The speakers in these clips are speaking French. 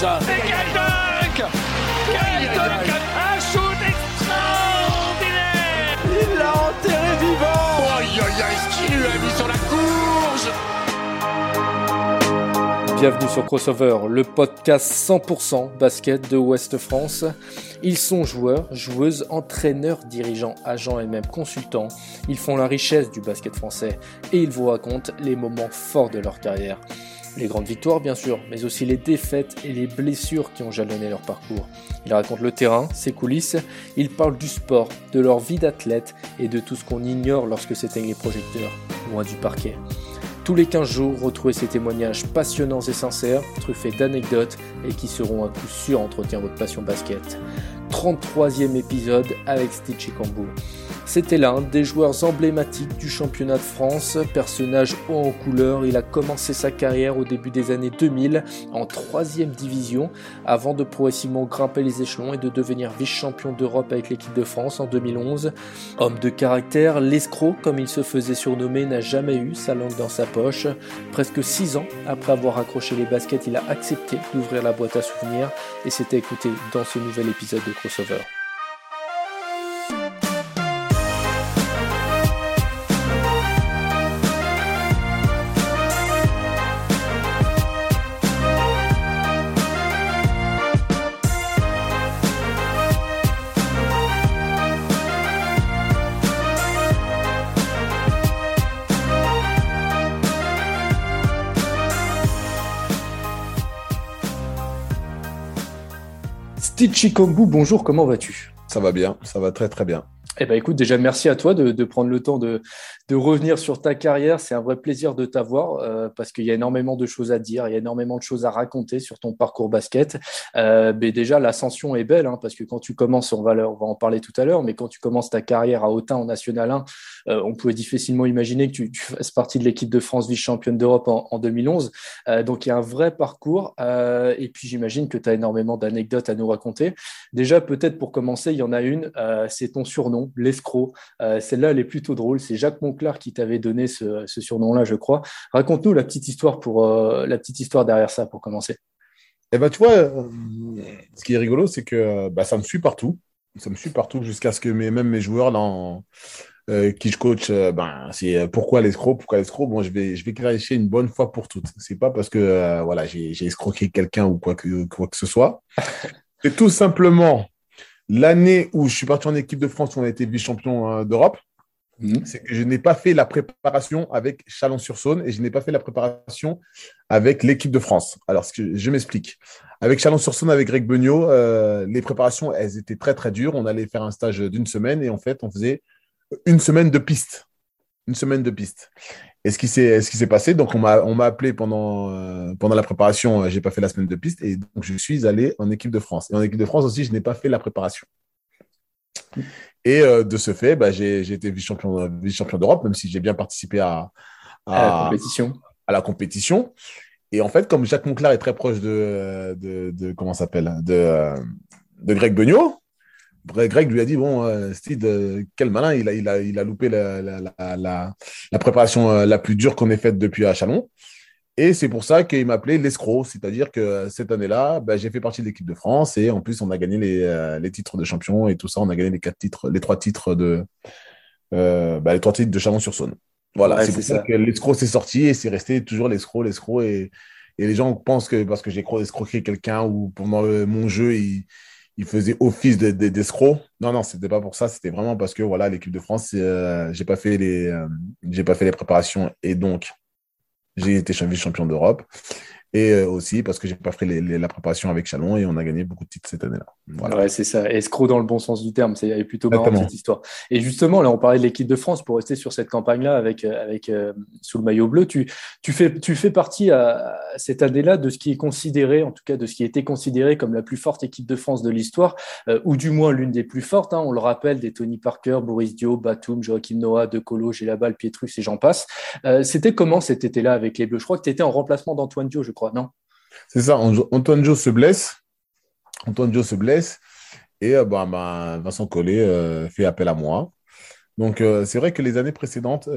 décollage Et quel dunk Quel dunk Un shoot extraordinaire Il l'a enterré vivant Aïe aïe aïe, ce qu'il lui a mis sur la courge Bienvenue sur Crossover, le podcast 100% basket de Ouest France. Ils sont joueurs, joueuses, entraîneurs, dirigeants, agents et même consultants. Ils font la richesse du basket français et ils vous racontent les moments forts de leur carrière. Les grandes victoires bien sûr, mais aussi les défaites et les blessures qui ont jalonné leur parcours. Ils racontent le terrain, ses coulisses, ils parlent du sport, de leur vie d'athlète et de tout ce qu'on ignore lorsque s'éteignent les projecteurs, loin du parquet. Tous les 15 jours, retrouvez ces témoignages passionnants et sincères, truffés d'anecdotes et qui seront à coup sûr entretien votre passion basket. 33e épisode avec Stitchy Kambu. C'était l'un des joueurs emblématiques du championnat de France, personnage haut en couleur, il a commencé sa carrière au début des années 2000 en 3 division avant de progressivement grimper les échelons et de devenir vice-champion d'Europe avec l'équipe de France en 2011. Homme de caractère, l'escroc comme il se faisait surnommer n'a jamais eu sa langue dans sa poche. Presque 6 ans après avoir accroché les baskets, il a accepté d'ouvrir la boîte à souvenirs et s'était écouté dans ce nouvel épisode de Crossover. Stitchy Kombu, bonjour, comment vas-tu? Ça va bien, ça va très très bien. Eh ben écoute, déjà merci à toi de, de prendre le temps de, de, revenir sur ta carrière. C'est un vrai plaisir de t'avoir euh, parce qu'il y a énormément de choses à dire, il y a énormément de choses à raconter sur ton parcours basket. Euh, mais déjà, l'ascension est belle hein, parce que quand tu commences, on va, on va en parler tout à l'heure, mais quand tu commences ta carrière à Autun en National 1, euh, on pouvait difficilement imaginer que tu, tu fasses partie de l'équipe de France vice-championne d'Europe en, en, 2011. Euh, donc il y a un vrai parcours euh, et puis j'imagine que tu as énormément d'anecdotes à nous raconter. Déjà, peut-être pour commencer, il y en a une, c'est ton surnom l'escroc. Euh, Celle-là, elle est plutôt drôle. C'est Jacques Monclar qui t'avait donné ce, ce surnom-là, je crois. Raconte-nous la petite histoire pour euh, la petite histoire derrière ça pour commencer. Eh ben, tu vois, euh, ce qui est rigolo, c'est que bah, ça me suit partout. Ça me suit partout jusqu'à ce que mes, même mes joueurs dans, qui je coach, ben, c'est pourquoi l'escroc, pourquoi l'escroc? Bon, je vais, je vais clarifier une bonne fois pour toutes. C'est pas parce que voilà, j'ai escroqué quelqu'un ou quoi que, quoi que ce soit. C'est tout simplement l'année où je suis parti en équipe de France, où on a été vice-champion d'Europe, mmh. c'est que je n'ai pas fait la préparation avec Chalon-sur-Saône et je n'ai pas fait la préparation avec l'équipe de France. Alors, ce que, je m'explique. Avec Chalon-sur-Saône, avec Greg Beugnot, euh, les préparations, elles étaient très, très dures. On allait faire un stage d'une semaine et en fait, on faisait une semaine de piste. Une semaine de piste. Et ce qui s'est, ce qui s'est passé, donc on m'a, on m'a appelé pendant, euh, pendant la préparation, euh, j'ai pas fait la semaine de piste, et donc je suis allé en équipe de France. Et en équipe de France aussi, je n'ai pas fait la préparation. Et euh, de ce fait, bah, j'ai, j'ai été vice-champion, vice-champion d'Europe, même si j'ai bien participé à, à, à, la compétition. À la compétition. Et en fait, comme Jacques Monclar est très proche de, de, de comment s'appelle, de, de Greg Beugnot, Greg lui a dit Bon, euh, Steve, euh, quel malin, il a, il a, il a loupé la, la, la, la préparation euh, la plus dure qu'on ait faite depuis à Chalon. Et c'est pour ça qu'il m'appelait l'escroc. C'est-à-dire que cette année-là, bah, j'ai fait partie de l'équipe de France et en plus, on a gagné les, les, titres de champion et tout ça. On a gagné les quatre titres, les trois titres de, bah, les trois titres de Chalon-sur-Saône. Voilà, ouais, c'est pour ça, ça que l'escroc s'est sorti et c'est resté toujours l'escroc, l'escroc. Et, et les gens pensent que parce que j'ai escroqué quelqu'un ou pendant mon jeu, il il faisait office d'escroc. De, de, non, non, c'était pas pour ça. C'était vraiment parce que voilà, l'équipe de France, euh, j'ai pas fait les, euh, j'ai pas fait les préparations et donc j'ai été vice-champion d'Europe. Et euh, aussi parce que j'ai pas fait les, les, la préparation avec Chalon et on a gagné beaucoup de titres cette année-là. Voilà. Ouais, c'est ça. Escroc dans le bon sens du terme. C'est plutôt marrant cette histoire. Et justement, là, on parlait de l'équipe de France pour rester sur cette campagne-là avec, avec euh, sous le maillot bleu. Tu, tu, fais, tu fais partie à, cette année-là de ce qui est considéré, en tout cas de ce qui été considéré comme la plus forte équipe de France de l'histoire, euh, ou du moins l'une des plus fortes. Hein, on le rappelle, des Tony Parker, Boris Dio, Batum, Joachim Noah, De Colo, Gélabal, Pietrus et j'en passe. Euh, C'était comment cet été-là avec les Bleus? Je crois que tu étais en remplacement d'Antoine Dio, je crois, non? C'est ça. Antoine Dio se blesse. Antoine se blesse. Et euh, bah, bah, Vincent Collet euh, fait appel à moi. Donc, euh, c'est vrai que les années précédentes,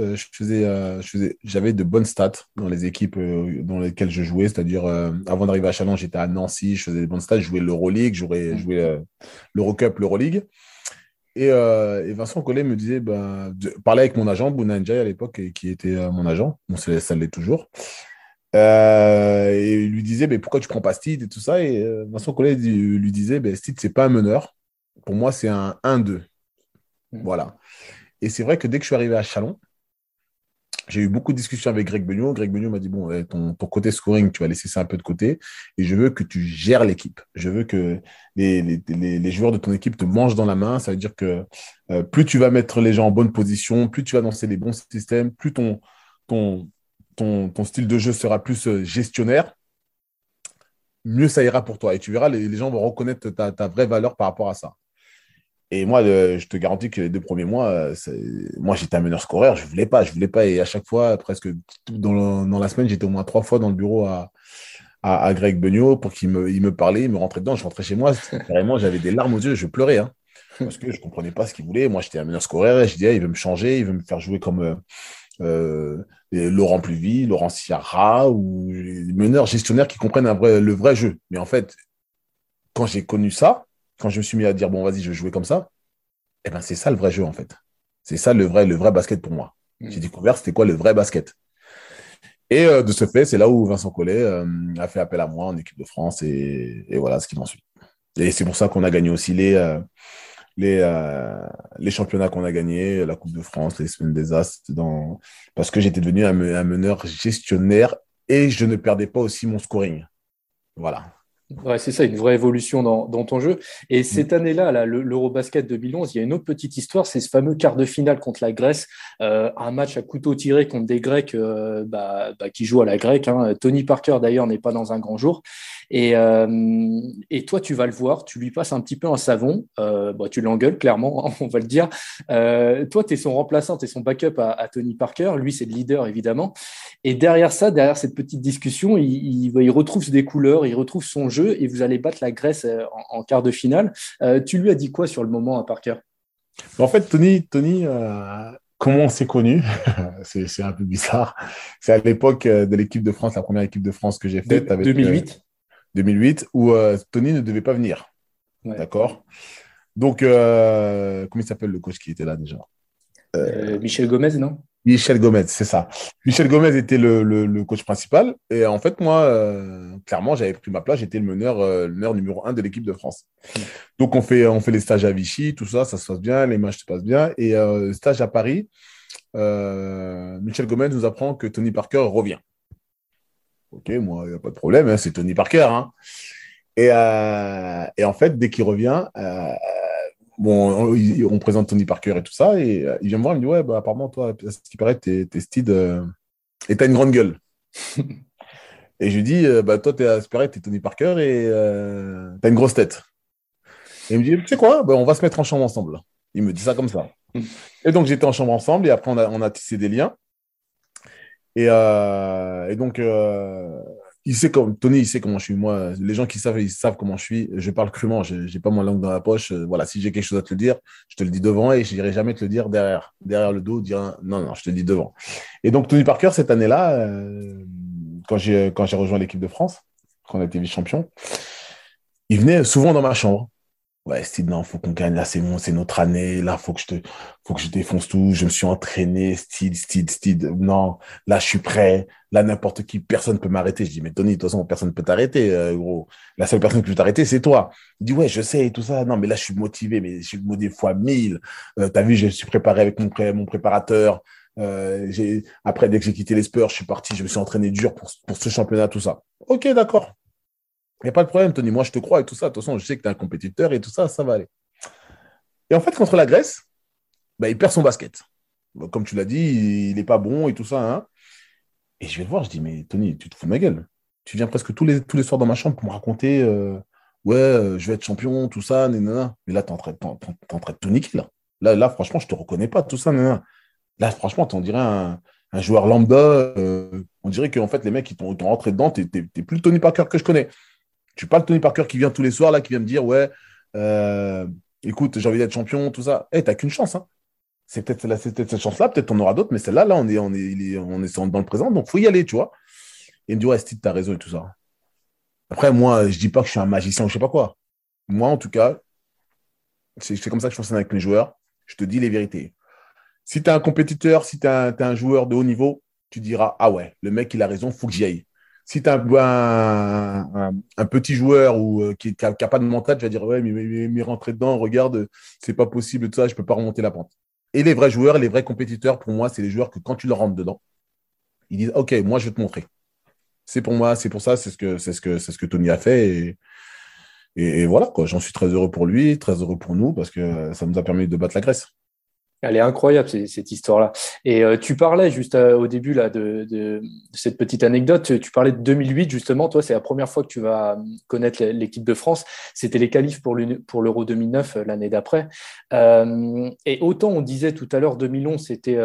j'avais de bonnes stats dans les équipes dans lesquelles je jouais. C'est-à-dire, avant d'arriver à Chalon, j'étais à Nancy, je faisais des bonnes stats, je jouais l'Euroleague, je jouais, l'Eurocup, l'Euroleague. Et, Vincent Collet me disait, bah, parlait avec mon agent, Bouna à l'époque, qui était mon agent. Ça l'est toujours. Et il lui disait, mais pourquoi tu prends pas Steve et tout ça? Et Vincent Collet lui disait, ben, Steve, c'est pas un meneur. Pour moi, c'est un 1-2. Voilà. Et c'est vrai que dès que je suis arrivé à Chalon, j'ai eu beaucoup de discussions avec Greg Beugnot. Greg Beugnot m'a dit Bon, ton, côté scoring, tu vas laisser ça un peu de côté et je veux que tu gères l'équipe. Je veux que les, les, joueurs de ton équipe te mangent dans la main. Ça veut dire que euh, plus tu vas mettre les gens en bonne position, plus tu vas lancer les bons systèmes, plus ton, ton, ton, style de jeu sera plus euh, gestionnaire, mieux ça ira pour toi. Et tu verras, les, gens vont reconnaître ta, vraie valeur par rapport à ça. Et moi, je te garantis que les deux premiers mois, euh, moi, j'étais un meneur scoreur. Je voulais pas, je voulais pas. Et à chaque fois, presque dans, la semaine, j'étais au moins trois fois dans le bureau à, Greg Beugnot pour qu'il me, il me parlait, il me rentrait dedans. Je rentrais chez moi, carrément, j'avais des larmes aux yeux, je pleurais. Hein, parce que je comprenais pas ce qu'il voulait. Moi, j'étais un meneur scoreur je disais, il veut me changer, il veut me faire jouer comme euh, Laurent Pluvy, Laurent Ciara ou des meneurs gestionnaires qui comprennent un vrai, le vrai jeu. Mais en fait, quand j'ai connu ça, quand je me suis mis à dire, bon, vas-y, je vais jouer comme ça, eh ben, c'est ça le vrai jeu, en fait. C'est ça le vrai, le vrai basket pour moi. Mm. J'ai découvert c'était quoi le vrai basket. Et euh, de ce fait, c'est là où Vincent Collet euh, a fait appel à moi en équipe de France et, voilà ce qui m'en suit. Et c'est pour ça qu'on a gagné aussi les, euh, les, les championnats qu'on a gagnés, la Coupe de France, les Semaines des As, dans... parce que j'étais devenu un meneur gestionnaire et je ne perdais pas aussi mon scoring. Voilà. Ouais, c'est ça, une vraie évolution dans, dans ton jeu. Et mm. cette année-là, là, l'Eurobasket 2011, il y a une autre petite histoire, c'est ce fameux quart de finale contre la Grèce, euh, un match à couteau tiré contre des Grecs euh, bah, bah, qui jouent à la grecque. Hein. Tony Parker, d'ailleurs, n'est pas dans un grand jour. Et, euh, et, toi, tu vas le voir, tu lui passes un petit peu un savon, euh, bah, tu l'engueules clairement, hein, on va le dire. Euh, toi, tu es son remplaçant, tu es son backup à, à Tony Parker, lui, c'est le leader évidemment. Et derrière ça, derrière cette petite discussion, il, il, il, retrouve des couleurs, il retrouve son jeu et vous allez battre la Grèce euh, en, en quart de finale. Euh, tu lui as dit quoi sur le moment à Parker? En fait, Tony, Tony comment on s'est connu C'est un peu bizarre. C'est à l'époque de l'équipe de France, la première équipe de France que j'ai faite. 2008 2008, où euh, Tony ne devait pas venir. D'accord? Donc, euh, comment il s'appelle le coach qui était là déjà? Euh, Michel Gomez, non? Michel Gomez, c'est ça. Michel Gomez était le, coach principal. Et en fait, moi, clairement, j'avais pris ma place. J'étais le meneur, le meneur numéro un de l'équipe de France. Donc, on fait, on fait les stages à Vichy, tout ça, ça se passe bien, les matchs se passent bien. Et stage à Paris, Michel Gomez nous apprend que Tony Parker revient. Ok, moi, il n'y a pas de problème, hein, c'est Tony Parker. Hein. Euh, et, en fait, dès qu'il revient, euh, bon, on, présente Tony Parker et tout ça, et euh, il vient me voir, il me dit Ouais, bah, apparemment, toi, ce qui paraît, t'es es Steed et t'as une grande gueule. et je lui dis bah, Toi, t'es Aspiré, t'es Tony Parker et t'as une grosse tête. Et il me dit Tu sais quoi bah, On va se mettre en chambre ensemble. Il me dit ça comme ça. et donc, j'étais en chambre ensemble, et après, on a, on a tissé des liens. Et, euh, et donc, euh, il sait comme Tony, il sait comment je suis. Moi, les gens qui savent, ils savent comment je suis. Je parle crûment, je n'ai pas ma langue dans la poche. Voilà, si j'ai quelque chose à te le dire, je te le dis devant et je n'irai jamais te le dire derrière, derrière le dos, dire non, non, je te le dis devant. Et donc, Tony Parker, cette année-là, euh, quand j'ai rejoint l'équipe de France, quand on a été vice-champion, il venait souvent dans ma chambre. Ouais, Steve, non, faut qu'on gagne. Là, c'est bon, c'est notre année. Là, faut que je te, faut que je défonce tout. Je me suis entraîné. Steve, Steve, Steve. Non, là, je suis prêt. Là, n'importe qui, personne peut m'arrêter. Je dis, mais Tony, de toute façon, personne peut t'arrêter, euh, gros. La seule personne qui peut t'arrêter, c'est toi. Il dit, ouais, je sais et tout ça. Non, mais là, je suis motivé, mais je suis motivé fois mille. Euh, T'as vu, je suis préparé avec mon, mon préparateur. Euh, j'ai, après, dès que j'ai quitté les Spurs, je suis parti, je me suis entraîné dur pour, pour ce championnat, tout ça. Ok, d'accord. Il n'y a pas de problème, Tony. Moi, je te crois et tout ça. De toute façon, je sais que tu es un compétiteur et tout ça, ça va aller. Et en fait, contre la Grèce, bah, il perd son basket. Comme tu l'as dit, il n'est pas bon et tout ça. Hein. Et je vais le voir, je dis, mais Tony, tu te fous de ma gueule. Tu viens presque tous les, tous les soirs dans ma chambre pour me raconter, euh, ouais, euh, je vais être champion, tout ça, nanana. Mais là, tu es en train de tout niquer. Là. là. Là, franchement, je ne te reconnais pas, tout ça, nanana. Là, franchement, tu en dirais un, joueur lambda. Euh, on dirait qu'en fait, les mecs, qui t'ont rentré dedans, tu n'es plus Tony Parker que je connais. Tu parles de Tony Parker qui vient tous les soirs, là, qui vient me dire, ouais, euh, écoute, j'ai envie d'être champion, tout ça. Eh, t'as qu'une chance. Hein. c'est peut-être peut cette chance-là, peut-être on aura d'autres, mais celle-là, là, on est, dans le présent, donc faut y aller, tu vois. Et il me dit, ouais, Steve, t'as raison et tout ça. Après, moi, je dis pas que je suis un magicien ou je sais pas quoi. Moi, en tout cas, c'est comme ça que je fonctionne avec mes joueurs. Je te dis les vérités. Si tu es un compétiteur, si tu es, un joueur de haut niveau, tu diras, ah ouais, le mec, il a raison, faut que j'y aille. Si tu es un, petit joueur ou euh, qui n'a pas de mental, tu vas dire, ouais, mais, mais, mais rentrer dedans, regarde, c'est pas possible, tout ça, je peux pas remonter la pente. Et les vrais joueurs, les vrais compétiteurs, pour moi, c'est les joueurs que quand tu leur rentres dedans, ils disent OK, moi, je vais te montrer. C'est pour moi, c'est pour ça, c'est ce que, c'est ce que, c'est ce que Tony a fait. Et, et, voilà, quoi. J'en suis très heureux pour lui, très heureux pour nous, parce que ça nous a permis de battre la Grèce. Elle est incroyable cette histoire-là. Et euh, tu parlais juste euh, au début là de, de, cette petite anecdote. Tu parlais de 2008 justement. Toi, c'est la première fois que tu vas connaître l'équipe de France. C'était les qualifs pour l'Euro 2009 euh, l'année d'après. et autant on disait tout à l'heure 2011, c'était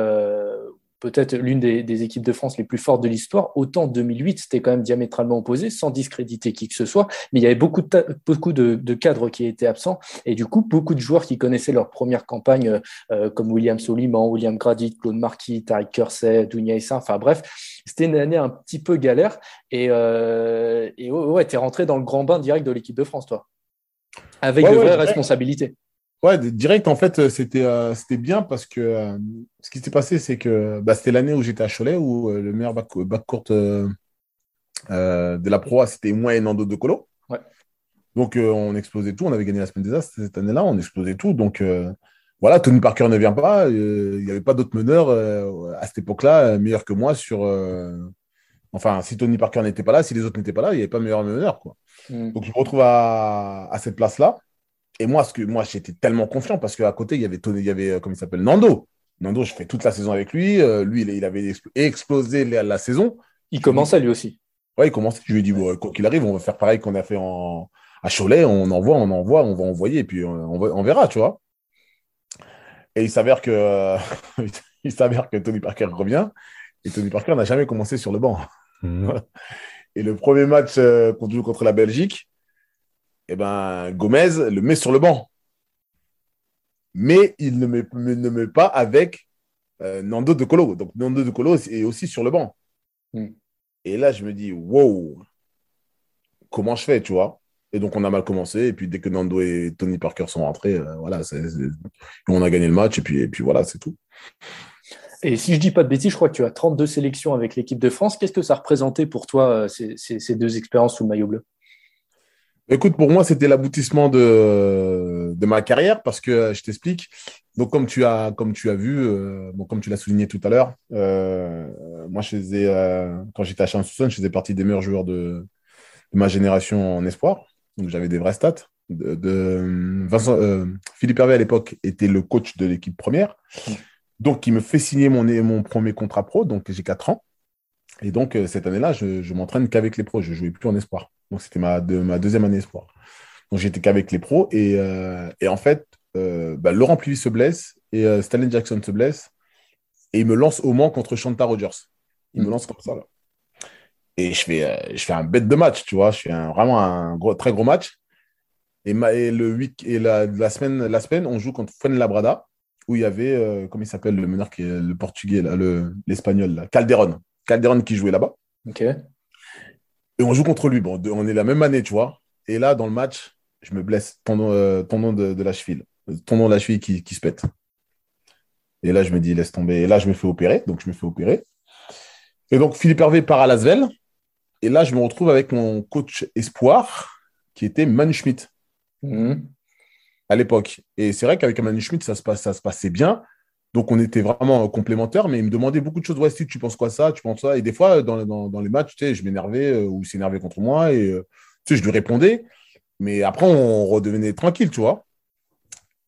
peut-être l'une des, équipes de France les plus fortes de l'histoire. Autant 2008, c'était quand même diamétralement opposé, sans discréditer qui que ce soit, mais il y avait beaucoup de, beaucoup de, cadres qui étaient absents, et du coup, beaucoup de joueurs qui connaissaient leur première campagne, euh, euh, comme William Soliman, William Gradit, Claude Marquis, Tariq Kersey, Dounia Issa, enfin bref, c'était une année un petit peu galère, et, euh, ouais, tu es rentré dans le grand bain direct de l'équipe de France, toi, avec de vraies responsabilités. Ouais, direct, en fait, c'était euh, c'était bien parce que euh, ce qui s'est passé, c'est que bah, c'était l'année où j'étais à Cholet, où euh, le meilleur bac, court de la Pro c'était moi et Nando De Colo. Ouais. Donc, on explosait tout. On avait gagné la semaine des As cette année-là, on explosait tout. Donc, voilà, Tony Parker ne vient pas. Il n'y avait pas d'autres meneurs à cette époque-là meilleurs que moi sur. Enfin, si Tony Parker n'était pas là, si les autres n'étaient pas là, il n'y avait pas meilleur meneur. Quoi. Mm. Donc, je me retrouve à, à cette place-là. Et moi, ce que, moi j'étais tellement confiant parce qu'à côté, il y avait, Tony, il y avait, euh, comment il s'appelle, Nando. Nando, je fais toute la saison avec lui. Euh, lui, il, avait explosé la, saison. Il commençait lui aussi. Ouais, il commençait. Je lui ai dit, bon, quoi qu'il arrive, on va faire pareil qu'on a fait en, à Cholet. On envoie, on envoie, on va envoyer et puis on, on verra, tu vois. Et il s'avère que, il s'avère que Tony Parker revient et Tony Parker n'a jamais commencé sur le banc. Mmh. et le premier match euh, contre, contre la Belgique, eh ben, Gomez le met sur le banc. Mais il ne met, ne met pas avec euh, Nando De Colo. Donc Nando De Colo est aussi sur le banc. Hmm. Et là, je me dis, wow, comment je fais, tu vois? Et donc, on a mal commencé. Et puis, dès que Nando et Tony Parker sont rentrés, euh, voilà, on a gagné le match. Et puis, et puis voilà, c'est tout. Et si je dis pas de bêtises, je crois que tu as 32 sélections avec l'équipe de France. Qu'est-ce que ça représentait pour toi, euh, ces, ces deux expériences sous le maillot bleu? Écoute, pour moi, c'était l'aboutissement de, ma carrière parce que je t'explique. Donc, comme tu as, comme tu as vu, euh, bon, comme tu l'as souligné tout à l'heure, euh, moi, je faisais, euh, quand j'étais à Champs-Sousson, je faisais partie des meilleurs joueurs de, ma génération en espoir. Donc, j'avais des vrais stats. Philippe Hervé, à l'époque, était le coach de l'équipe première. Donc, il me fait signer mon, mon premier contrat pro. Donc, j'ai 4 ans. Et donc, cette année-là, je, je m'entraîne qu'avec les pros. Je ne jouais plus en espoir. Donc, c'était ma, ma deuxième année espoir. Donc, j'étais qu'avec les pros. Et, euh, en fait, euh, bah, Laurent Pluvy se blesse et euh, Stanley Jackson se blesse. Et il me lance au Mans contre Shanta Rogers. Il me mm. lance comme ça, là. Et je fais, je fais un bête de match, tu vois. Je fais vraiment un gros, très gros match. Et, le week, et la, la, semaine, la semaine, on joue contre Fuenlabrada, où il y avait, comment il s'appelle, le meneur qui est le portugais, l'espagnol, Calderon. Calderon qui jouait là-bas. Ok. Et on joue contre lui. Bon, on est la même année, tu vois. Et là, dans le match, je me blesse tendon, euh, de, de, la cheville. Tendon de la cheville qui, qui, se pète. Et là, je me dis, laisse tomber. Et là, je me fais opérer. Donc, je me fais opérer. Et donc, Philippe Hervé part à Lasvel. Et là, je me retrouve avec mon coach espoir, qui était Manu Schmidt. Mhm. À l'époque. Et c'est vrai qu'avec Manu Schmidt, ça se, passe, ça se passait bien. Donc, on était vraiment complémentaires, mais il me demandait beaucoup de choses. Ouais, si tu penses quoi ça, tu penses ça? Et des fois, dans, les matchs, je m'énervais euh, ou il s'énervait contre moi et euh, je lui répondais. Mais après, on redevenait tranquille, tu vois.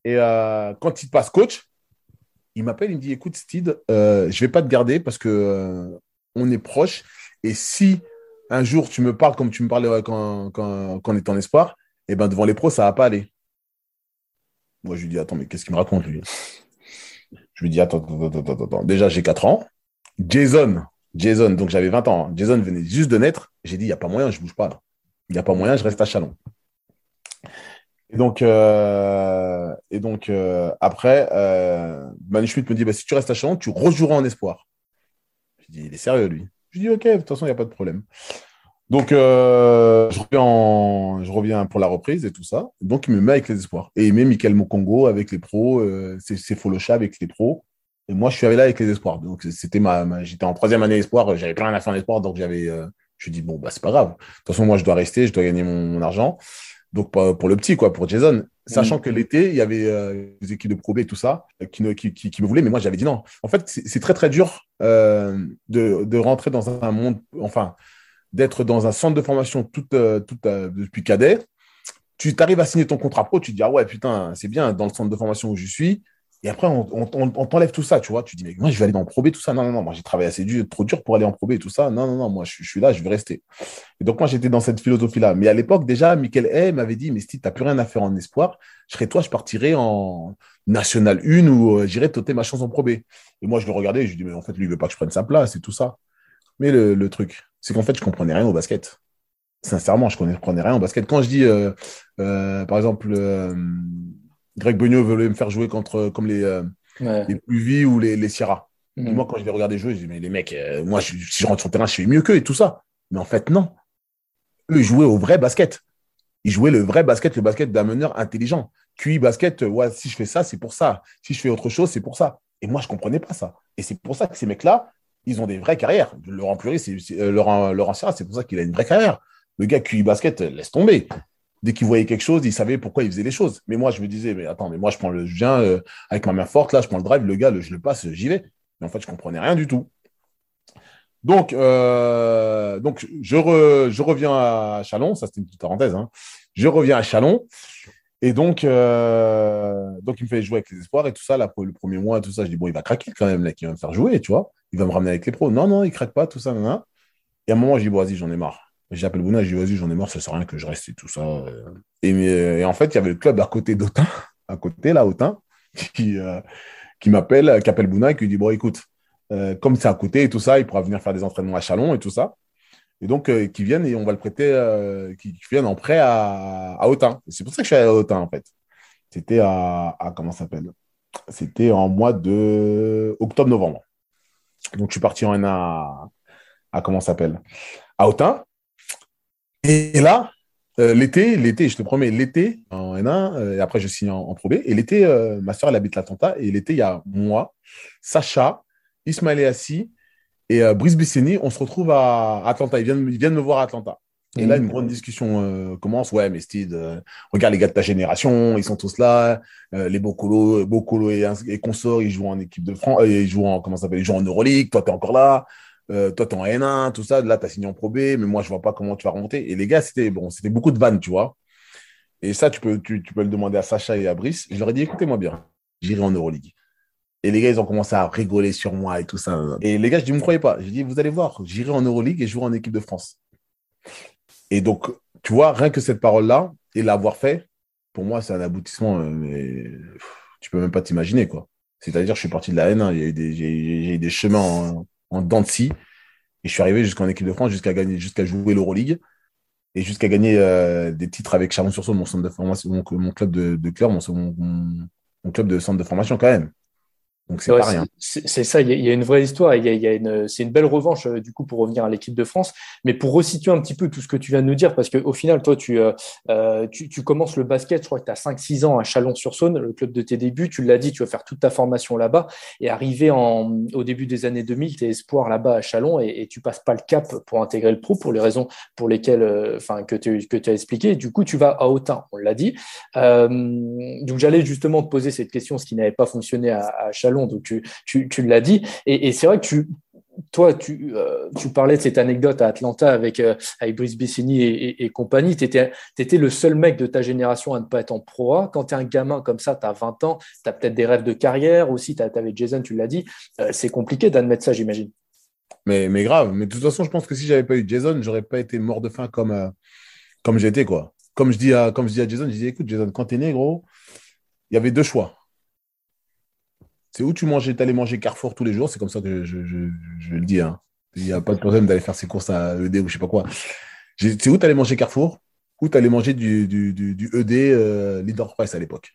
Et euh, quand il passe coach, il m'appelle, il me dit Écoute, Steve, je ne vais pas te garder parce que on est proche. Et si un jour tu me parles comme tu me parlais quand, quand, quand on est en espoir, eh ben devant les pros, ça va pas aller. Moi, je lui dis Attends, mais qu'est-ce qu'il me raconte, lui? Je lui dis, attends, attends, attends, attends. Déjà, j'ai 4 ans. Jason, Jason, donc j'avais 20 ans. Hein. Jason venait juste de naître. J'ai dit, il n'y a pas moyen, je ne bouge pas. Il n'y a pas moyen, je reste à Chalon. Et donc, euh, et donc euh, après, euh, me dit bah, si tu restes à Chalon, tu rejoueras en espoir. Je dis il est sérieux, lui. Je dis ok, de toute façon, il n'y a pas de problème. Donc, euh, je, reviens en- je reviens pour la reprise et tout ça. Donc, il me met avec les espoirs. Et il met Michael Mokongo avec les pros, euh, c'est Folocha avec les pros. Et moi, je suis allé là avec les espoirs. Donc, c'était ma, ma- j'étais en troisième année espoir, j'avais plus rien à faire en espoir, donc j'avais, euh, je me dis bon, bah, c'est pas grave. De toute façon, moi, je dois rester, je dois gagner mon, mon argent. Donc, pour, le petit, quoi, pour Jason. Sachant que l'été, il y avait euh, des équipes de Pro B et tout ça euh, qui, ne- qui, qui, qui me voulaient, mais moi, j'avais dit non. En fait, c'est c'est très, très dur euh, de, de rentrer dans un monde, enfin, d'être dans un centre de formation toute, euh, toute, euh, depuis cadet. Tu arrives à signer ton contrat pro, tu te dis, ah ouais, putain, c'est bien dans le centre de formation où je suis. Et après, on, t'enlève tout ça, tu vois. Tu dis, mais moi, je vais aller dans le Pro B, tout ça. Non, non, non, moi, j'ai travaillé assez dur, trop dur pour aller en Pro B, tout ça. Non, non, non, moi, je, suis là, je vais rester. Et donc, moi, j'étais dans cette philosophie-là. Mais à l'époque, déjà, Michael Hay m'avait dit, mais si tu n'as plus rien à faire en espoir, je serais toi, je partirais en National 1 ou euh, j'irais tenter ma chance en Pro B. Et moi, je le regardais je lui dis, mais en fait, lui, il veut pas que je prenne sa place et tout ça. Mais le truc, c'est qu'en fait, je comprenais rien au basket. Sincèrement, je ne comprenais rien au basket. Quand je dis, euh, euh, par exemple, euh, Greg Beugnot voulait me faire jouer contre, comme les, Ouais. les Pluvis ou les, les Sierra. Mhm. Moi, quand je les regardais jouer, je dis, mais les mecs, moi, je- si je rentre sur le terrain, je fais mieux qu'eux et tout ça. Mais en fait, non. Eux, ils jouaient au vrai basket. Ils jouaient le vrai basket, le basket d'un meneur intelligent. QI basket, ouais, si je fais ça, c'est pour ça. Si je fais autre chose, c'est pour ça. Et moi, je ne comprenais pas ça. Et c'est pour ça que ces mecs-là, ils ont des vraies carrières. Laurent Pluré, c'est, euh, Laurent, Laurent c'est pour ça qu'il a une vraie carrière. Le gars QI basket, euh, laisse tomber. Dès qu'il voyait quelque chose, il savait pourquoi il faisait les choses. Mais moi, je me disais, mais attends, mais moi, je prends le, je viens euh, avec ma main forte, là, je prends le drive, le gars, je le passe, j'y vais. Mais en fait, je comprenais rien du tout. Donc, donc je, je reviens à Chalon, ça c'était une petite parenthèse. hein. Je reviens à Chalon. Et donc, euh, donc, il me fait jouer avec les espoirs et tout ça. Le premier mois, tout ça, je dis, bon, il va craquer quand même, là, il va me faire jouer, tu vois. Il va me ramener avec les pros. Non, non, il craque pas, tout ça, nan, nan. Et à un moment, je dis, bon, vas-y, j'en ai marre. J'appelle Bouna, je dis, vas-y, j'en ai marre, ça sert à rien que je reste et tout ça. Et, et en fait, il y avait le club à côté d'Autun, à côté, là, Autun, qui, euh, qui m'appelle, qui appelle Bouna et qui dit, bon, écoute, euh, comme c'est à côté et tout ça, il pourra venir faire des entraînements à Chalon et tout ça. Et donc, euh, qui viennent et on va le prêter, euh, qui, viennent en prêt à, à Autun. C'est pour ça que je suis allé à Autun, en fait. C'était à, comment ça s'appelle? C'était en mois de octobre-novembre. Donc, je suis parti en N1 à, à comment ça s'appelle? À Autun. Et là, euh, l'été, l'été, je te promets, l'été en N1, euh, et après je signe en, en. Et l'été, ma soeur, elle habite l'Atlanta. Et l'été, il y a moi, Sacha, Ismaël Assi et euh, Brice Bisseni. On se retrouve à Atlanta. Ils viennent, ils viennent me voir à Atlanta. Et là, une grande discussion euh, commence. Ouais, mais Steve, euh, regarde les gars de ta génération, ils sont tous là. Euh, les Bocolo, Bocolo et, et consorts, ils jouent en équipe de France, euh, ils jouent en, comment ça s'appelle, ils jouent en Euroleague. Toi, t'es encore là. Euh, toi, t'es en N1, tout ça. Là, t'as signé en Pro B, mais moi, je vois pas comment tu vas remonter. Et les gars, c'était bon, c'était beaucoup de vannes, tu vois. Et ça, tu peux, tu, tu peux le demander à Sacha et à Brice. Je leur ai dit, écoutez-moi bien, j'irai en Euroleague. Et les gars, ils ont commencé à rigoler sur moi et tout ça. Et les gars, je dis, vous me croyez pas. J'ai dit, vous allez voir, j'irai en Euroleague et je jouerai en équipe de France. Et donc, tu vois, rien que cette parole-là et l'avoir fait, pour moi, c'est un aboutissement, euh, mais tu peux même pas t'imaginer, quoi. C'est-à-dire, je suis parti de la N1, il y a eu des, j'ai, eu des chemins en, en dents de scie, et je suis arrivé jusqu'en équipe de France, jusqu'à gagner, jusqu'à jouer l'Euroleague, et jusqu'à gagner euh, des titres avec Chalon-sur-Saône, mon centre de formation, mon, club de, de mon club de centre de formation quand même. Donc c'est Ouais, pas rien. c'est ça, il y, a, il y a une vraie histoire, il y a, il y a une, c'est une belle revanche euh, du coup pour revenir à l'équipe de France. Mais pour resituer un petit peu tout ce que tu viens de nous dire, parce qu'au final, toi, tu, euh, euh, tu, tu commences le basket, je crois que tu as 5-6 ans à Chalon-sur-Saône, le club de tes débuts, tu l'as dit, tu vas faire toute ta formation là-bas. Et arrivé en, au début des années 2000, tu es espoir là-bas à Chalon et, et tu passes pas le cap pour intégrer le pro pour les raisons pour lesquelles, euh, enfin, que tu que as expliqué. Et du coup, tu vas à Autun, on l'a dit. Euh, donc j'allais justement te poser cette question, ce qui n'avait pas fonctionné à, à Chalon. Donc tu, tu, tu l'as dit. Et, c'est vrai que tu, toi, tu, euh, tu parlais de cette anecdote à Atlanta avec, euh, avec Brice Bessini et, compagnie. Tu étais, le seul mec de ta génération à ne pas être en Pro. Quand tu es un gamin comme ça, tu as 20 ans, tu as peut-être des rêves de carrière aussi. Tu avais Jason, tu l'as dit. Euh, c'est compliqué d'admettre ça, j'imagine. Mais, grave. Mais de toute façon, je pense que si j'avais pas eu Jason, j'aurais pas été mort de faim comme, euh, comme j'étais, quoi. Comme je dis à, comme je dis à Jason, je dis écoute, Jason, quand t'es né, gros, il y avait deux choix. C'est où tu t'allais manger Carrefour tous les jours, c'est comme ça que je, le dis. Hein. Il n'y a pas de problème d'aller faire ses courses à ED ou je sais pas quoi. C'est où t'allais manger Carrefour? Où tu allais manger du, ED euh, Leader Price à l'époque?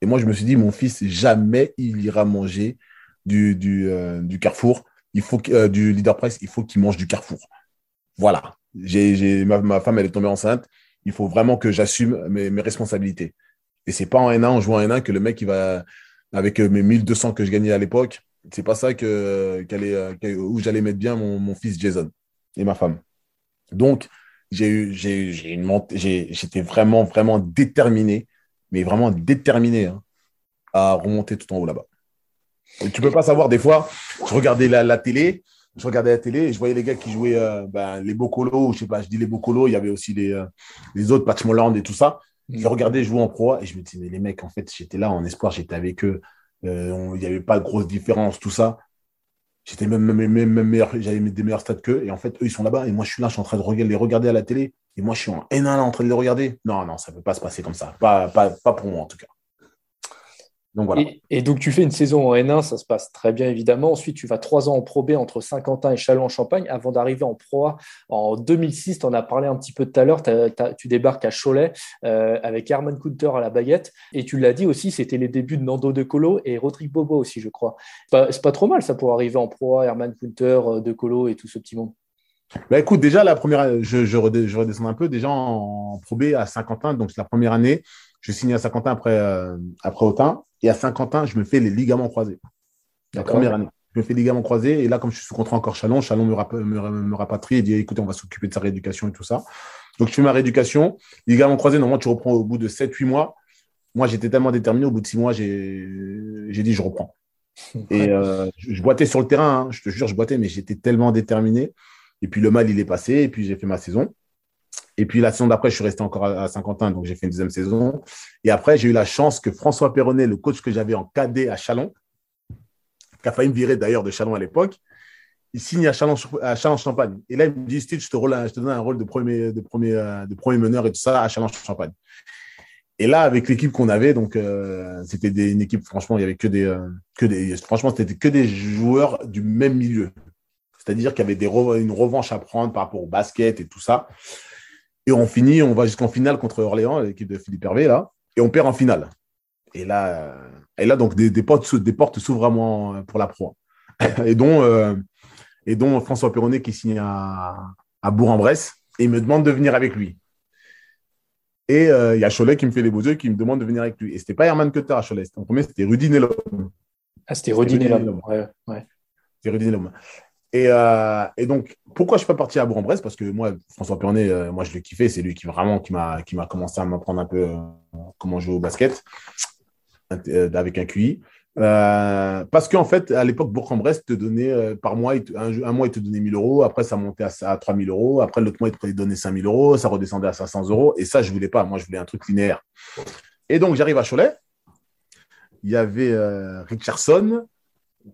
Et moi, je me suis dit, mon fils, jamais il ira manger du, euh, Carrefour, il faut euh, du Leader Price, il faut qu'il mange du Carrefour. Voilà. Ma, femme, elle est tombée enceinte. Il faut vraiment que j'assume mes, mes, responsabilités. Et c'est pas en N1, en jouant en N1, que le mec, il va, avec mes 1200 que je gagnais à l'époque, c'est pas ça que, qu où j'allais mettre bien mon, fils Jason et ma femme. Donc, j'ai eu, j'ai, j'étais vraiment, vraiment déterminé, mais vraiment déterminé hein, à remonter tout en haut là-bas. Tu peux pas savoir, des fois, je regardais la, télé, je regardais la télé je voyais les gars qui jouaient euh, ben, les Bocolos, je sais pas, je dis les Bocolos, il y avait aussi les, euh, les autres, Patch Molland et tout ça. Je regardais jouer en pro et je me disais, mais les mecs, en fait, j'étais là en espoir, j'étais avec eux, euh, il n'y avait pas de grosse différence, tout ça. J'étais même, même, même, meilleur, j'avais des meilleurs stats qu'eux. Et en fait, eux, ils sont là-bas. Et moi, je suis là, je suis en train de les regarder à la télé. Et moi, je suis en N1 en train de les regarder. Non, non, ça ne peut pas se passer comme ça. Pas, pas, pas pour moi, en tout cas. Et, donc, tu fais une saison en N1, ça se passe très bien évidemment. Ensuite, tu vas trois ans en Pro B entre Saint-Quentin et Châlons-en-Champagne avant d'arriver en Pro A en 2006. Tu en as parlé un petit peu tout à l'heure. Tu débarques à Cholet euh, avec Herman Kunter à la baguette. Et tu l'as dit aussi, c'était les débuts de Nando De Colo et Rodrigue Bobo aussi, je crois. C'est pas, trop mal ça pour arriver en Pro A, Herman Kunter, euh, De Colo et tout ce petit monde. Bah écoute, déjà, la première, je, je, redescends un peu. Déjà en Pro B à Saint-Quentin, donc c'est la première année. Je signe à Saint-Quentin après, euh, après Autun. Et à Saint-Quentin, je me fais les ligaments croisés. La première année. Je me fais les ligaments croisés. Et là, comme je suis sous contrat encore Chalon, Chalon me, me, rapatrie et dit écoutez, on va s'occuper de sa rééducation et tout ça. Donc, je fais ma rééducation. Ligaments croisés, normalement, tu reprends au bout de 7-8 mois. Moi, j'étais tellement déterminé. Au bout de 6 mois, j'ai dit je reprends. Et euh, je, boitais sur le terrain. Hein. Je te jure, je boitais, mais j'étais tellement déterminé. Et puis, le mal, il est passé. Et puis, j'ai fait ma saison. Et puis la saison d'après, je suis resté encore à Saint-Quentin, donc j'ai fait une deuxième saison. Et après, j'ai eu la chance que François Perronnet, le coach que j'avais en cadet à Chalon, qui a failli me virer d'ailleurs de Chalon à l'époque, il signe à Chalon-Champagne. et là, il me dit, te, je te donne un rôle de premier, de, premier, de premier meneur et tout ça à Chalon-Champagne. Et là, avec l'équipe qu'on avait, donc euh, c'était une équipe, franchement, il y avait que des, euh, que des franchement, c'était que des joueurs du même milieu. C'est-à-dire qu'il y avait des une revanche à prendre par rapport au basket et tout ça. Et on finit, on va jusqu'en finale contre Orléans, l'équipe de Philippe Hervé, là, et on perd en finale. Et là, et là donc, des, portes, des portes s'ouvrent vraiment pour la pro. Et dont, euh, et dont François Perronnet qui signe à, à Bourg-en-Bresse et il me demande de venir avec lui. Et euh, il y a Cholet qui me fait les beaux yeux qui me demande de venir avec lui. Et ce n'était pas Herman Cutter à Cholet. En premier, c'était Rudy Nelom. Ah, c'était Rudy. Ouais, ouais. C'était Rudy Nelom. Et, euh, et, donc, pourquoi je suis pas parti à Bourg-en-Bresse? Parce que moi, François Pernet, euh, moi, je l'ai kiffé. C'est lui qui vraiment qui m'a qui m'a commencé à m'apprendre un peu euh, comment jouer au basket avec un QI. parce qu'en fait, à l'époque, Bourg-en-Bresse te donnait par mois, un, mois, il te donnait 1000 euros. Après, ça montait à, à 3000 euros. Après, l'autre mois, il te donnait 5000 euros. Ça redescendait à 500 euros. Et ça, je voulais pas. Moi, je voulais un truc linéaire. Et donc, j'arrive à Cholet. Il y avait Richardson,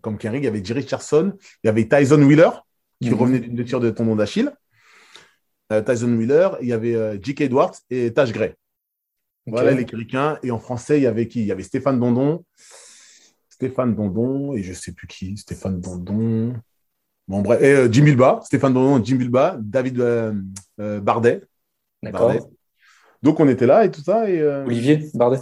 comme Kenrig, il y avait Jerry Richardson, il y avait Tyson Wheeler, qui mhm. revenait d'une blessure de tendon d'Achille. Euh, Tyson Wheeler, il y avait euh, J.K. Edwards et Tash Gray. Voilà les Curicains. Et en français, il y avait qui? Il y avait Stéphane Dondon. Stéphane Dondon, et je ne sais plus qui. Stéphane Dondon. Bon, bref. Et euh, Jim Bilba. Stéphane Dondon, Jim Bilba. David Bardet. D'accord. Donc, on était là et tout ça. Et, Olivier Bardet.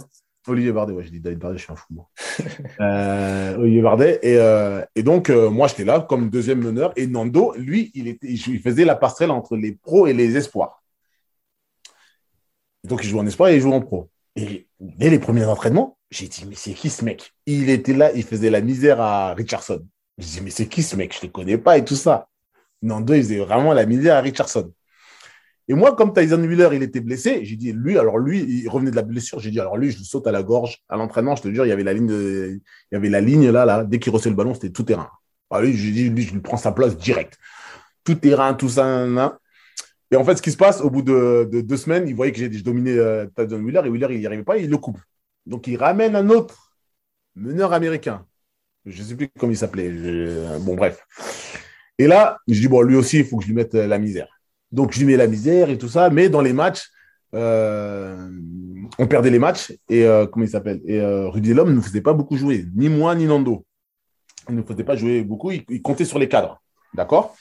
Olivier Bardet, ouais, je dis David Bardet, je suis un fou. euh, Olivier Bardet. Et, euh, donc, euh, moi, j'étais là comme deuxième meneur. Et Nando, lui, il, était, il faisait la passerelle entre les pros et les espoirs. Donc, il joue en espoir et il joue en pro. Et dès les premiers entraînements, j'ai dit, mais c'est qui ce mec? Il était là, il faisait la misère à Richardson. J'ai dit, mais c'est qui ce mec? Je ne le connais pas et tout ça. Nando, il faisait vraiment la misère à Richardson. Et moi, comme Tyson Wheeler, il était blessé, j'ai dit, lui, alors lui, il revenait de la blessure. J'ai dit, alors lui, je le saute à la gorge. À l'entraînement, je te jure, il y avait la ligne, il y avait la ligne là, là. Dès qu'il recevait le ballon, c'était tout terrain. Alors lui, j'ai dit, lui, je lui prends sa place direct. Tout terrain, tout ça. Et en fait, ce qui se passe, au bout de, deux semaines, il voyait que j'ai dominé euh, Tyson Wheeler et Wheeler, il n'y arrivait pas, il le coupe. Donc, il ramène un autre meneur américain. Je ne sais plus comment il s'appelait. Bon, bref. Et là, je dis, bon, lui aussi, il faut que je lui mette euh, la misère. Donc, je lui mets la misère et tout ça. Mais dans les matchs, euh, on perdait les matchs. Et euh, comment il s'appelle? Et euh, Rudy Lhomme ne faisait pas beaucoup jouer. Ni moi, ni Nando. Il ne nous faisait pas jouer beaucoup. Il, comptait sur les cadres. D'accord?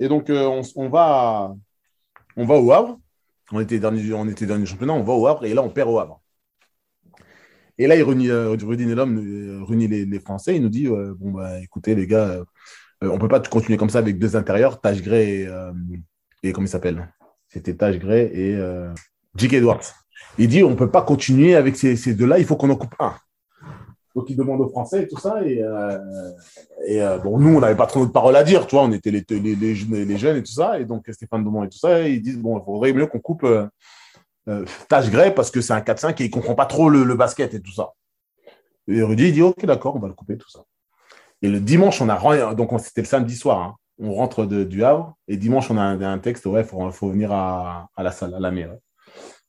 Et donc, on, va, au Havre. On était dernier, on était dernier championnat, on va au Havre et là, on perd au Havre. Et là, il réunit, Rudy euh, réunit les, Français. Il nous dit Bon, bah, écoutez, les gars, euh, on ne peut pas continuer comme ça avec deux intérieurs, Tache Gray et, euh, et comment il s'appelle? C'était Tache Gray et euh, Jake Edwards. Il dit On ne peut pas continuer avec ces, ces deux-là, il faut qu'on en coupe un. Donc, il demande aux Français et tout ça. Et, euh, et bon, nous, on n'avait pas trop de paroles à dire, tu vois, on était les, les, les, jeunes- et tout ça. Et donc, Stéphane Domont et tout ça, ils disent Bon, il faudrait mieux qu'on coupe Tache Gray parce que c'est un 4-5 et il ne comprend pas trop le, le basket et tout ça. Et Rudy, il dit Ok, d'accord, on va le couper, tout ça. Et le dimanche, on a. Donc, on- c'était le samedi soir. hein. On rentre de- du Havre. Et dimanche, on a un, un texte Ouais, il faut, faut venir à, à la salle, à la mairie.